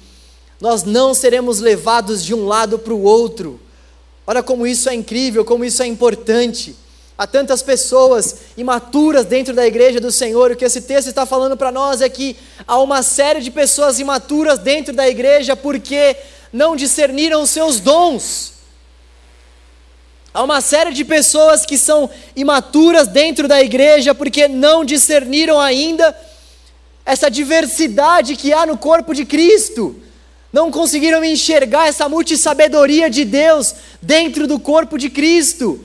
nós não seremos levados de um lado para o outro. Olha como isso é incrível, como isso é importante. Há tantas pessoas imaturas dentro da igreja do Senhor, o que esse texto está falando para nós é que há uma série de pessoas imaturas dentro da igreja porque não discerniram seus dons. Há uma série de pessoas que são imaturas dentro da igreja porque não discerniram ainda essa diversidade que há no corpo de Cristo. Não conseguiram enxergar essa multissabedoria de Deus dentro do corpo de Cristo,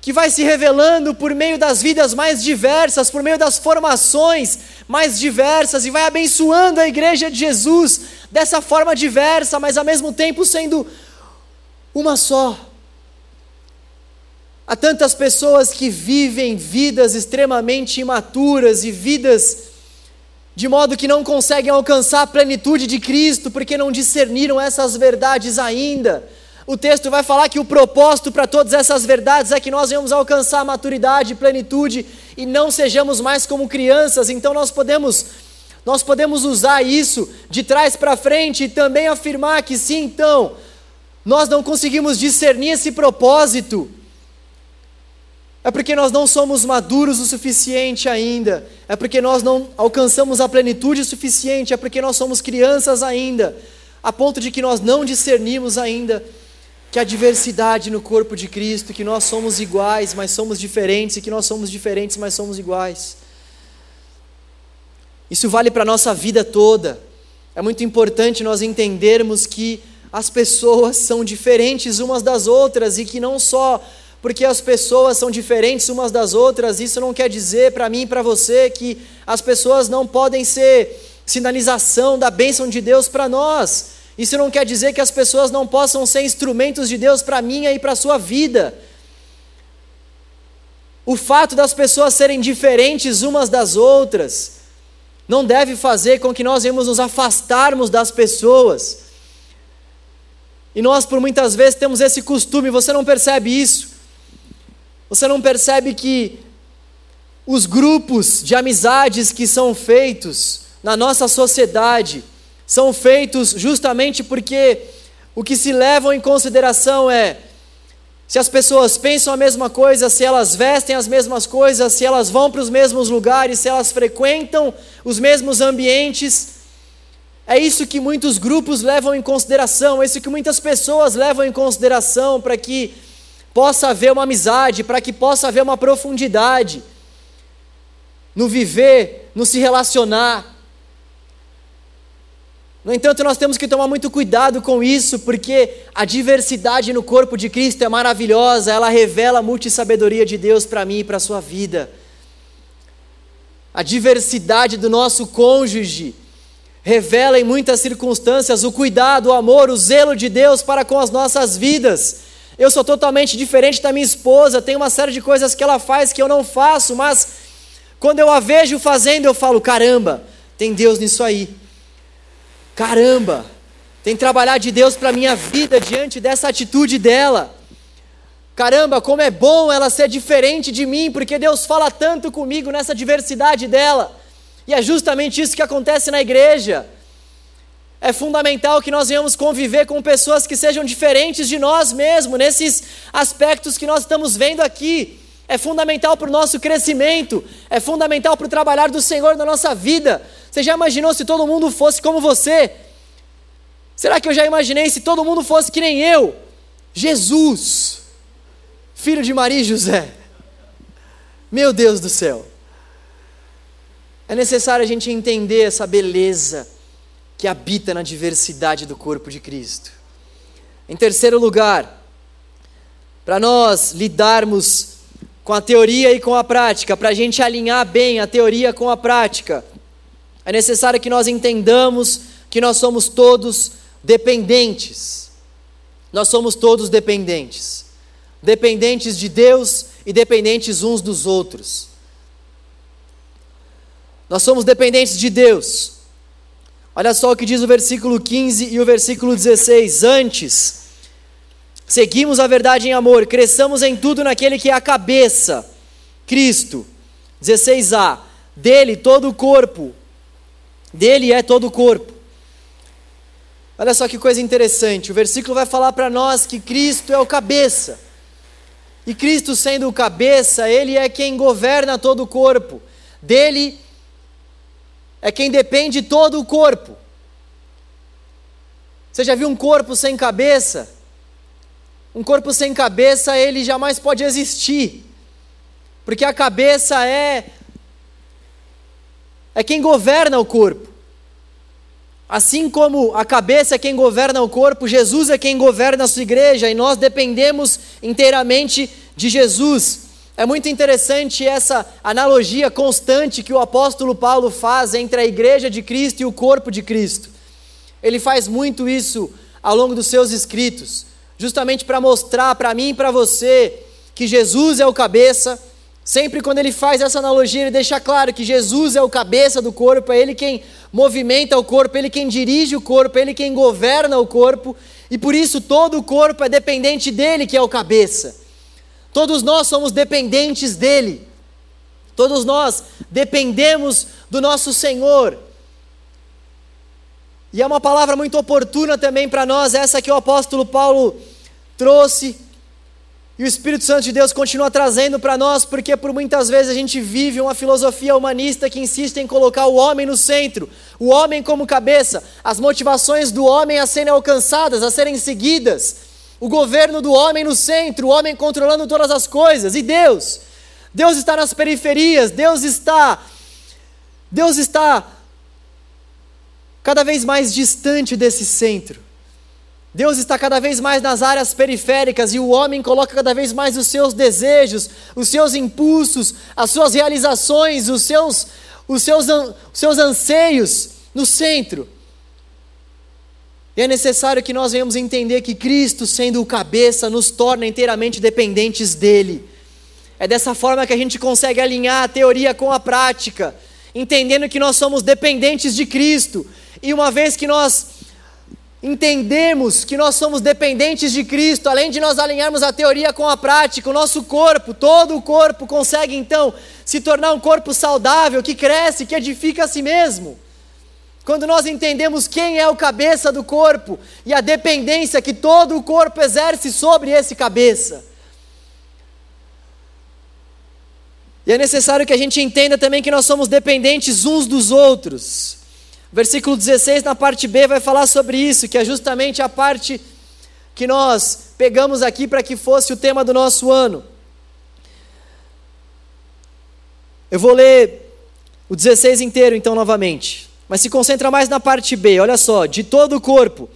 que vai se revelando por meio das vidas mais diversas, por meio das formações mais diversas, e vai abençoando a igreja de Jesus dessa forma diversa, mas ao mesmo tempo sendo uma só. Há tantas pessoas que vivem vidas extremamente imaturas e vidas de modo que não conseguem alcançar a plenitude de Cristo porque não discerniram essas verdades ainda. O texto vai falar que o propósito para todas essas verdades é que nós venhamos alcançar a maturidade, plenitude e não sejamos mais como crianças. Então nós podemos nós podemos usar isso de trás para frente e também afirmar que sim, então, nós não conseguimos discernir esse propósito é porque nós não somos maduros o suficiente ainda, é porque nós não alcançamos a plenitude suficiente, é porque nós somos crianças ainda, a ponto de que nós não discernimos ainda que a diversidade no corpo de Cristo, que nós somos iguais, mas somos diferentes, e que nós somos diferentes, mas somos iguais. Isso vale para a nossa vida toda. É muito importante nós entendermos que as pessoas são diferentes umas das outras e que não só porque as pessoas são diferentes umas das outras, isso não quer dizer para mim e para você que as pessoas não podem ser sinalização da bênção de Deus para nós. Isso não quer dizer que as pessoas não possam ser instrumentos de Deus para minha e para a sua vida. O fato das pessoas serem diferentes umas das outras não deve fazer com que nós venhamos nos afastarmos das pessoas. E nós, por muitas vezes, temos esse costume, você não percebe isso. Você não percebe que os grupos de amizades que são feitos na nossa sociedade são feitos justamente porque o que se levam em consideração é se as pessoas pensam a mesma coisa, se elas vestem as mesmas coisas, se elas vão para os mesmos lugares, se elas frequentam os mesmos ambientes. É isso que muitos grupos levam em consideração, é isso que muitas pessoas levam em consideração para que possa haver uma amizade, para que possa haver uma profundidade no viver, no se relacionar. No entanto, nós temos que tomar muito cuidado com isso, porque a diversidade no corpo de Cristo é maravilhosa, ela revela a multissabedoria de Deus para mim e para a sua vida. A diversidade do nosso cônjuge revela em muitas circunstâncias o cuidado, o amor, o zelo de Deus para com as nossas vidas. Eu sou totalmente diferente da minha esposa, tem uma série de coisas que ela faz que eu não faço, mas quando eu a vejo fazendo, eu falo: caramba, tem Deus nisso aí. Caramba, tem trabalhar de Deus para minha vida diante dessa atitude dela. Caramba, como é bom ela ser diferente de mim, porque Deus fala tanto comigo nessa diversidade dela. E é justamente isso que acontece na igreja. É fundamental que nós venhamos conviver com pessoas que sejam diferentes de nós mesmos, nesses aspectos que nós estamos vendo aqui. É fundamental para o nosso crescimento, é fundamental para o trabalhar do Senhor na nossa vida. Você já imaginou se todo mundo fosse como você? Será que eu já imaginei se todo mundo fosse que nem eu? Jesus, filho de Maria e José. Meu Deus do céu. É necessário a gente entender essa beleza que habita na diversidade do corpo de Cristo. Em terceiro lugar, para nós lidarmos com a teoria e com a prática, para a gente alinhar bem a teoria com a prática, é necessário que nós entendamos que nós somos todos dependentes. Nós somos todos dependentes. Dependentes de Deus e dependentes uns dos outros. Nós somos dependentes de Deus. Olha só o que diz o versículo 15 e o versículo 16. Antes, seguimos a verdade em amor, cresçamos em tudo naquele que é a cabeça, Cristo. 16a. Dele todo o corpo, dele é todo o corpo. Olha só que coisa interessante, o versículo vai falar para nós que Cristo é o cabeça. E Cristo sendo o cabeça, ele é quem governa todo o corpo. Dele é quem depende todo o corpo. Você já viu um corpo sem cabeça? Um corpo sem cabeça, ele jamais pode existir. Porque a cabeça é é quem governa o corpo. Assim como a cabeça é quem governa o corpo, Jesus é quem governa a sua igreja e nós dependemos inteiramente de Jesus. É muito interessante essa analogia constante que o apóstolo Paulo faz entre a igreja de Cristo e o corpo de Cristo. Ele faz muito isso ao longo dos seus escritos, justamente para mostrar para mim e para você que Jesus é o cabeça. Sempre quando ele faz essa analogia, ele deixa claro que Jesus é o cabeça do corpo, é ele quem movimenta o corpo, é ele quem dirige o corpo, é ele quem governa o corpo, e por isso todo o corpo é dependente dele, que é o cabeça. Todos nós somos dependentes dele. Todos nós dependemos do nosso Senhor. E é uma palavra muito oportuna também para nós, essa que o apóstolo Paulo trouxe e o Espírito Santo de Deus continua trazendo para nós, porque por muitas vezes a gente vive uma filosofia humanista que insiste em colocar o homem no centro, o homem como cabeça, as motivações do homem a serem alcançadas, a serem seguidas o governo do homem no centro, o homem controlando todas as coisas, e Deus. Deus está nas periferias, Deus está Deus está cada vez mais distante desse centro. Deus está cada vez mais nas áreas periféricas e o homem coloca cada vez mais os seus desejos, os seus impulsos, as suas realizações, os seus, os seus, os seus anseios no centro. E é necessário que nós venhamos entender que Cristo, sendo o cabeça, nos torna inteiramente dependentes dele. É dessa forma que a gente consegue alinhar a teoria com a prática, entendendo que nós somos dependentes de Cristo. E uma vez que nós entendemos que nós somos dependentes de Cristo, além de nós alinharmos a teoria com a prática, o nosso corpo, todo o corpo consegue então se tornar um corpo saudável, que cresce, que edifica a si mesmo. Quando nós entendemos quem é o cabeça do corpo e a dependência que todo o corpo exerce sobre esse cabeça. E é necessário que a gente entenda também que nós somos dependentes uns dos outros. Versículo 16, na parte B, vai falar sobre isso, que é justamente a parte que nós pegamos aqui para que fosse o tema do nosso ano. Eu vou ler o 16 inteiro, então, novamente. Mas se concentra mais na parte B, olha só, de todo o corpo,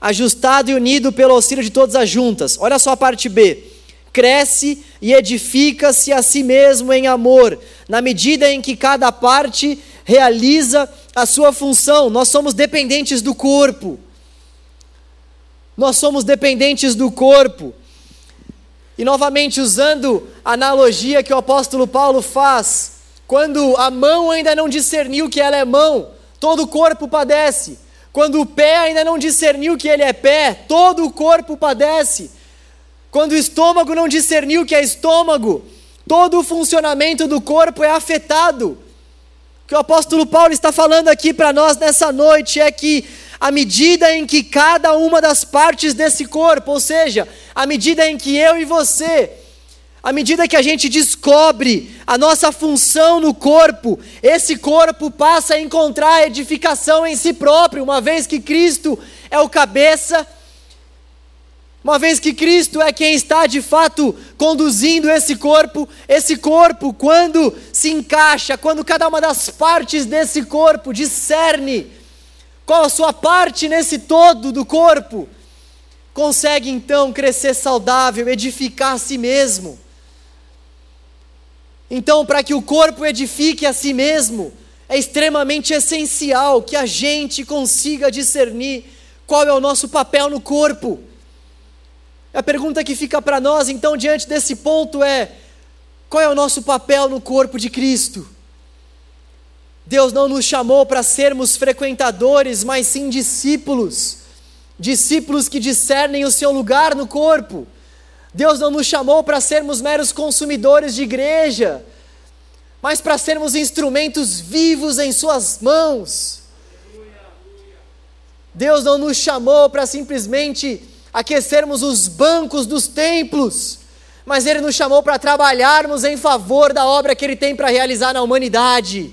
ajustado e unido pelo auxílio de todas as juntas. Olha só a parte B. Cresce e edifica-se a si mesmo em amor, na medida em que cada parte realiza a sua função. Nós somos dependentes do corpo. Nós somos dependentes do corpo. E novamente, usando a analogia que o apóstolo Paulo faz, quando a mão ainda não discerniu que ela é mão, todo o corpo padece. Quando o pé ainda não discerniu que ele é pé, todo o corpo padece. Quando o estômago não discerniu que é estômago, todo o funcionamento do corpo é afetado. O que o apóstolo Paulo está falando aqui para nós nessa noite é que, à medida em que cada uma das partes desse corpo, ou seja, à medida em que eu e você à medida que a gente descobre a nossa função no corpo, esse corpo passa a encontrar edificação em si próprio, uma vez que Cristo é o cabeça, Uma vez que Cristo é quem está de fato conduzindo esse corpo, esse corpo, quando se encaixa, quando cada uma das partes desse corpo discerne qual a sua parte nesse todo do corpo, consegue então crescer saudável, edificar a si mesmo. Então, para que o corpo edifique a si mesmo, é extremamente essencial que a gente consiga discernir qual é o nosso papel no corpo. A pergunta que fica para nós, então, diante desse ponto é: qual é o nosso papel no corpo de Cristo? Deus não nos chamou para sermos frequentadores, mas sim discípulos, discípulos que discernem o seu lugar no corpo. Deus não nos chamou para sermos meros consumidores de igreja, mas para sermos instrumentos vivos em Suas mãos. Deus não nos chamou para simplesmente aquecermos os bancos dos templos, mas Ele nos chamou para trabalharmos em favor da obra que Ele tem para realizar na humanidade.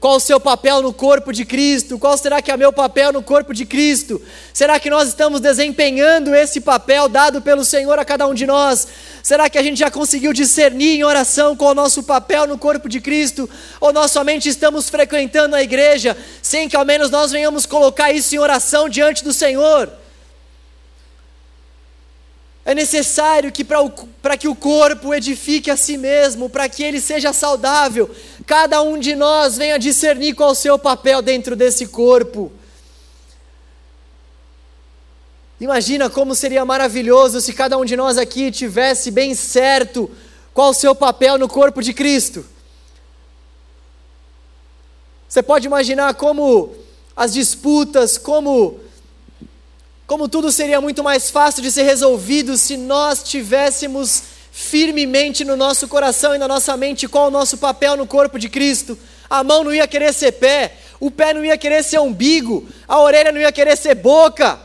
Qual o seu papel no corpo de Cristo? Qual será que é o meu papel no corpo de Cristo? Será que nós estamos desempenhando esse papel dado pelo Senhor a cada um de nós? Será que a gente já conseguiu discernir em oração qual o nosso papel no corpo de Cristo? Ou nós somente estamos frequentando a igreja sem que ao menos nós venhamos colocar isso em oração diante do Senhor? É necessário que para que o corpo edifique a si mesmo, para que ele seja saudável, cada um de nós venha discernir qual o seu papel dentro desse corpo. Imagina como seria maravilhoso se cada um de nós aqui tivesse bem certo qual o seu papel no corpo de Cristo. Você pode imaginar como as disputas, como como tudo seria muito mais fácil de ser resolvido se nós tivéssemos firmemente no nosso coração e na nossa mente qual o nosso papel no corpo de Cristo. A mão não ia querer ser pé, o pé não ia querer ser umbigo, a orelha não ia querer ser boca.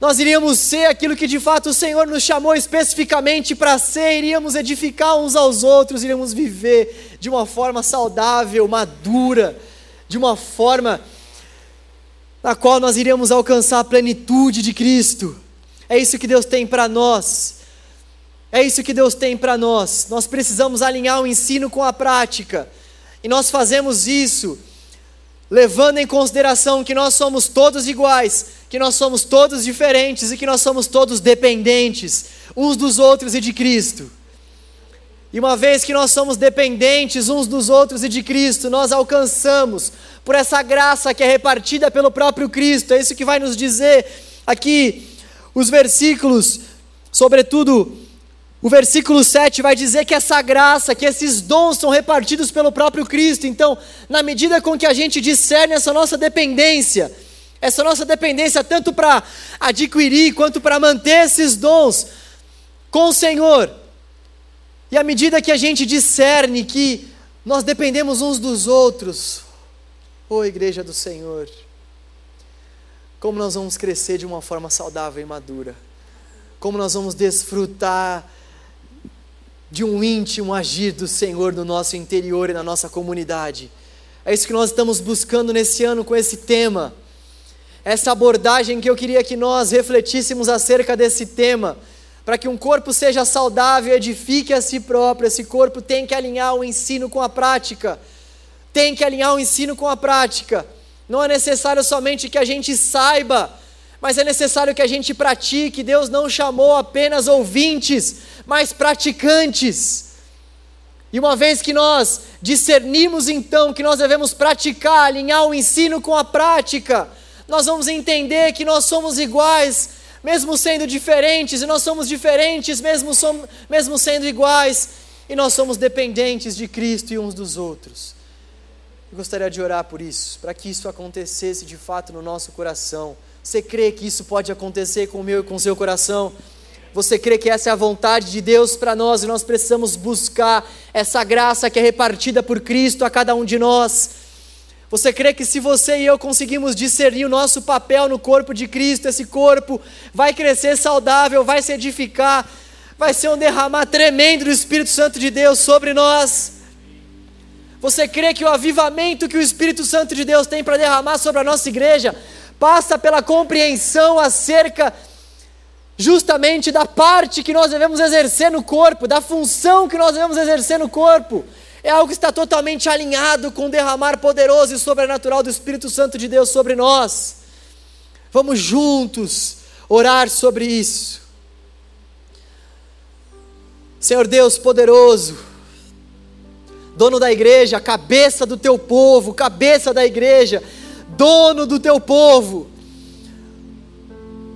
Nós iríamos ser aquilo que de fato o Senhor nos chamou especificamente para ser, iríamos edificar uns aos outros, iríamos viver de uma forma saudável, madura, de uma forma na qual nós iremos alcançar a plenitude de Cristo. É isso que Deus tem para nós. É isso que Deus tem para nós. Nós precisamos alinhar o ensino com a prática. E nós fazemos isso levando em consideração que nós somos todos iguais, que nós somos todos diferentes e que nós somos todos dependentes uns dos outros e de Cristo. E uma vez que nós somos dependentes uns dos outros e de Cristo, nós alcançamos por essa graça que é repartida pelo próprio Cristo. É isso que vai nos dizer aqui os versículos, sobretudo o versículo 7 vai dizer que essa graça, que esses dons são repartidos pelo próprio Cristo. Então, na medida com que a gente discerne essa nossa dependência, essa nossa dependência tanto para adquirir quanto para manter esses dons com o Senhor, e à medida que a gente discerne que nós dependemos uns dos outros, ô oh, igreja do Senhor, como nós vamos crescer de uma forma saudável e madura, como nós vamos desfrutar de um íntimo agir do Senhor no nosso interior e na nossa comunidade. É isso que nós estamos buscando nesse ano com esse tema. Essa abordagem que eu queria que nós refletíssemos acerca desse tema para que um corpo seja saudável, edifique a si próprio, esse corpo tem que alinhar o ensino com a prática. Tem que alinhar o ensino com a prática. Não é necessário somente que a gente saiba, mas é necessário que a gente pratique. Deus não chamou apenas ouvintes, mas praticantes. E uma vez que nós discernimos então que nós devemos praticar, alinhar o ensino com a prática, nós vamos entender que nós somos iguais mesmo sendo diferentes, e nós somos diferentes, mesmo, somos, mesmo sendo iguais, e nós somos dependentes de Cristo e uns dos outros. Eu gostaria de orar por isso, para que isso acontecesse de fato no nosso coração. Você crê que isso pode acontecer com o meu e com o seu coração? Você crê que essa é a vontade de Deus para nós e nós precisamos buscar essa graça que é repartida por Cristo a cada um de nós? Você crê que se você e eu conseguimos discernir o nosso papel no corpo de Cristo, esse corpo vai crescer saudável, vai se edificar, vai ser um derramar tremendo do Espírito Santo de Deus sobre nós? Você crê que o avivamento que o Espírito Santo de Deus tem para derramar sobre a nossa igreja passa pela compreensão acerca justamente da parte que nós devemos exercer no corpo, da função que nós devemos exercer no corpo. É algo que está totalmente alinhado com o derramar poderoso e sobrenatural do Espírito Santo de Deus sobre nós. Vamos juntos orar sobre isso. Senhor Deus poderoso, dono da igreja, cabeça do teu povo, cabeça da igreja, dono do teu povo,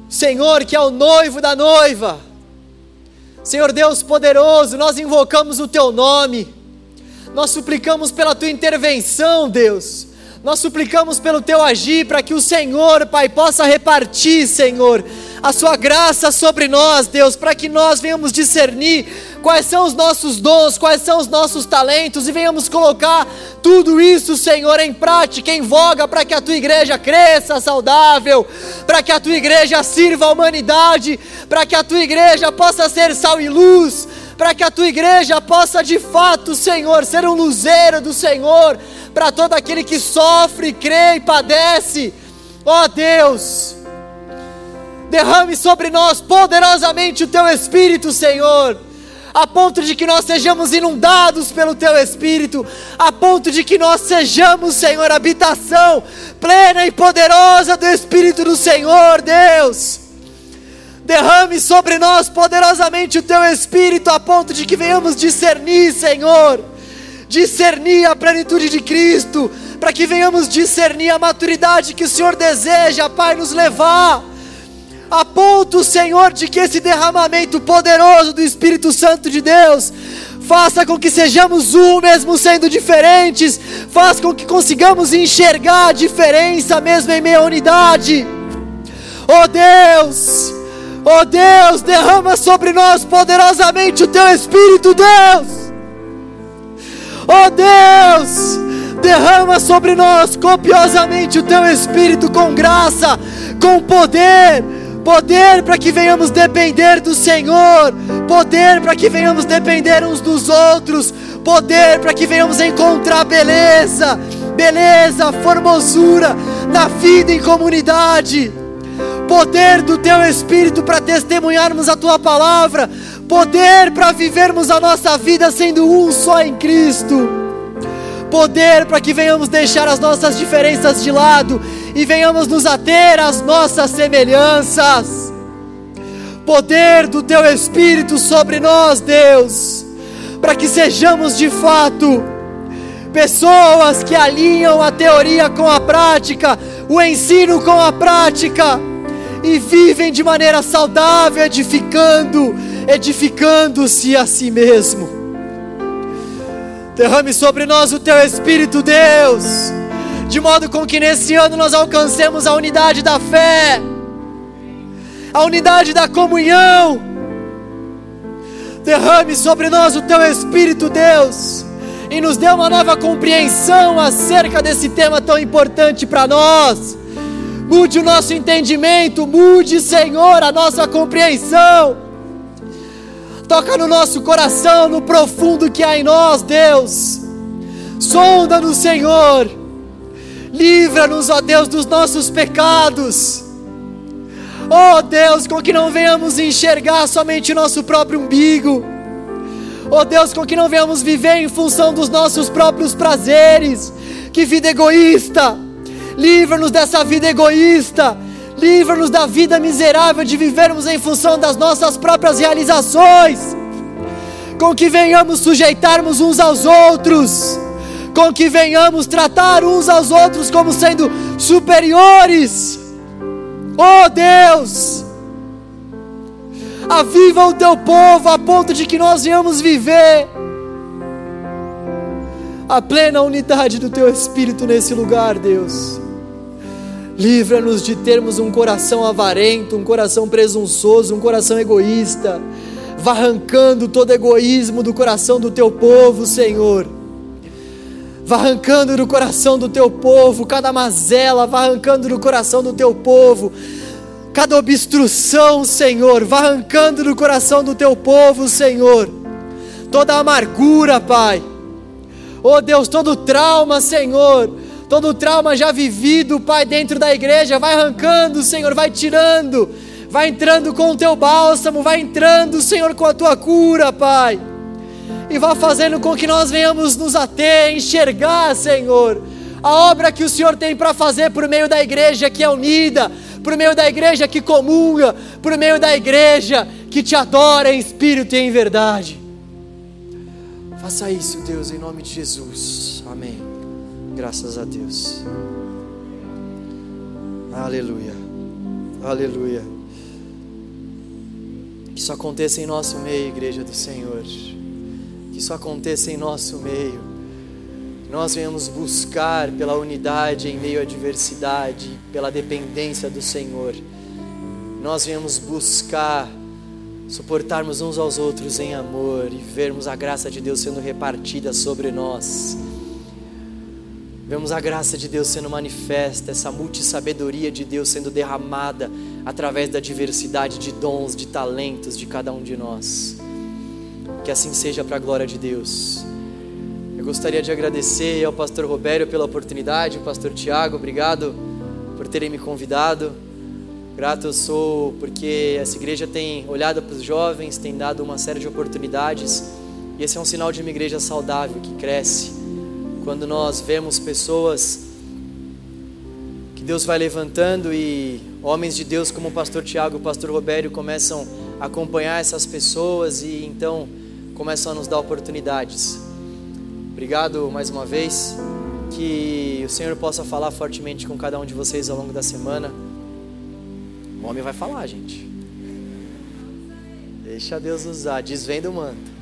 Senhor que é o noivo da noiva, Senhor Deus poderoso, nós invocamos o teu nome, nós suplicamos pela tua intervenção, Deus, nós suplicamos pelo teu agir para que o Senhor, Pai, possa repartir, Senhor, a sua graça sobre nós, Deus, para que nós venhamos discernir quais são os nossos dons, quais são os nossos talentos e venhamos colocar tudo isso, Senhor, em prática, em voga, para que a tua igreja cresça saudável, para que a tua igreja sirva a humanidade, para que a tua igreja possa ser sal e luz, para que a tua igreja possa de fato, Senhor, ser um luzeiro do Senhor para todo aquele que sofre, crê e padece. Ó oh, Deus, derrame sobre nós poderosamente o teu Espírito, Senhor a ponto de que nós sejamos inundados pelo Teu Espírito, a ponto de que nós sejamos, Senhor, habitação plena e poderosa do Espírito do Senhor, Deus. Derrame sobre nós poderosamente o Teu Espírito, a ponto de que venhamos discernir, Senhor, discernir a plenitude de Cristo, para que venhamos discernir a maturidade que o Senhor deseja, Pai, nos levar a ponto, Senhor, de que esse derramamento poderoso do Espírito Santo de Deus faça com que sejamos um, mesmo sendo diferentes, faça com que consigamos enxergar a diferença mesmo em meia unidade. Oh Deus, oh Deus, derrama sobre nós poderosamente o Teu Espírito, Deus. Oh Deus, derrama sobre nós copiosamente o Teu Espírito com graça, com poder poder para que venhamos depender do Senhor, poder para que venhamos depender uns dos outros, poder para que venhamos encontrar beleza, beleza, formosura na vida em comunidade, poder do Teu Espírito para testemunharmos a Tua palavra, poder para vivermos a nossa vida sendo um só em Cristo poder para que venhamos deixar as nossas diferenças de lado e venhamos nos ater às nossas semelhanças. Poder do Teu Espírito sobre nós, Deus, para que sejamos de fato pessoas que alinham a teoria com a prática, o ensino com a prática e vivem de maneira saudável, edificando, edificando-se a si mesmo. Derrame sobre nós o teu Espírito, Deus, de modo com que nesse ano nós alcancemos a unidade da fé, a unidade da comunhão. Derrame sobre nós o teu Espírito, Deus, e nos dê uma nova compreensão acerca desse tema tão importante para nós. Mude o nosso entendimento, mude, Senhor, a nossa compreensão Toca no nosso coração, no profundo que há em nós, Deus. Sonda-nos, Senhor. Livra-nos, ó Deus, dos nossos pecados. Ó Deus, com que não venhamos enxergar somente o nosso próprio umbigo. Ó Deus, com que não venhamos viver em função dos nossos próprios prazeres. Que vida egoísta! Livra-nos dessa vida egoísta Livra-nos da vida miserável de vivermos em função das nossas próprias realizações. Com que venhamos sujeitarmos uns aos outros. Com que venhamos tratar uns aos outros como sendo superiores. Oh Deus! Aviva o teu povo a ponto de que nós venhamos viver a plena unidade do teu Espírito nesse lugar, Deus. Livra-nos de termos um coração avarento, um coração presunçoso, um coração egoísta. Vá arrancando todo egoísmo do coração do teu povo, Senhor. Vá arrancando do coração do teu povo cada mazela, vá arrancando do coração do teu povo cada obstrução, Senhor. Vá arrancando do coração do teu povo, Senhor. Toda amargura, Pai. Oh Deus, todo trauma, Senhor todo trauma já vivido, Pai, dentro da igreja, vai arrancando, Senhor, vai tirando, vai entrando com o teu bálsamo, vai entrando, Senhor, com a tua cura, Pai. E vai fazendo com que nós venhamos nos ater, enxergar, Senhor, a obra que o Senhor tem para fazer por meio da igreja que é unida, por meio da igreja que comunga, por meio da igreja que te adora em espírito e em verdade. Faça isso, Deus, em nome de Jesus. Amém. Graças a Deus. Aleluia. Aleluia. Que isso aconteça em nosso meio, igreja do Senhor. Que isso aconteça em nosso meio. Nós venhamos buscar pela unidade em meio à diversidade, pela dependência do Senhor. Nós venhamos buscar suportarmos uns aos outros em amor e vermos a graça de Deus sendo repartida sobre nós. Vemos a graça de Deus sendo manifesta, essa multissabedoria de Deus sendo derramada através da diversidade de dons, de talentos de cada um de nós. Que assim seja para a glória de Deus. Eu gostaria de agradecer ao pastor Robério pela oportunidade, ao pastor Tiago, obrigado por terem me convidado. Grato eu sou porque essa igreja tem olhado para os jovens, tem dado uma série de oportunidades, e esse é um sinal de uma igreja saudável que cresce quando nós vemos pessoas que Deus vai levantando e homens de Deus como o pastor Tiago e o pastor Robério começam a acompanhar essas pessoas e então começam a nos dar oportunidades. Obrigado mais uma vez. Que o Senhor possa falar fortemente com cada um de vocês ao longo da semana. O homem vai falar, gente. Deixa Deus usar, desvenda o manto.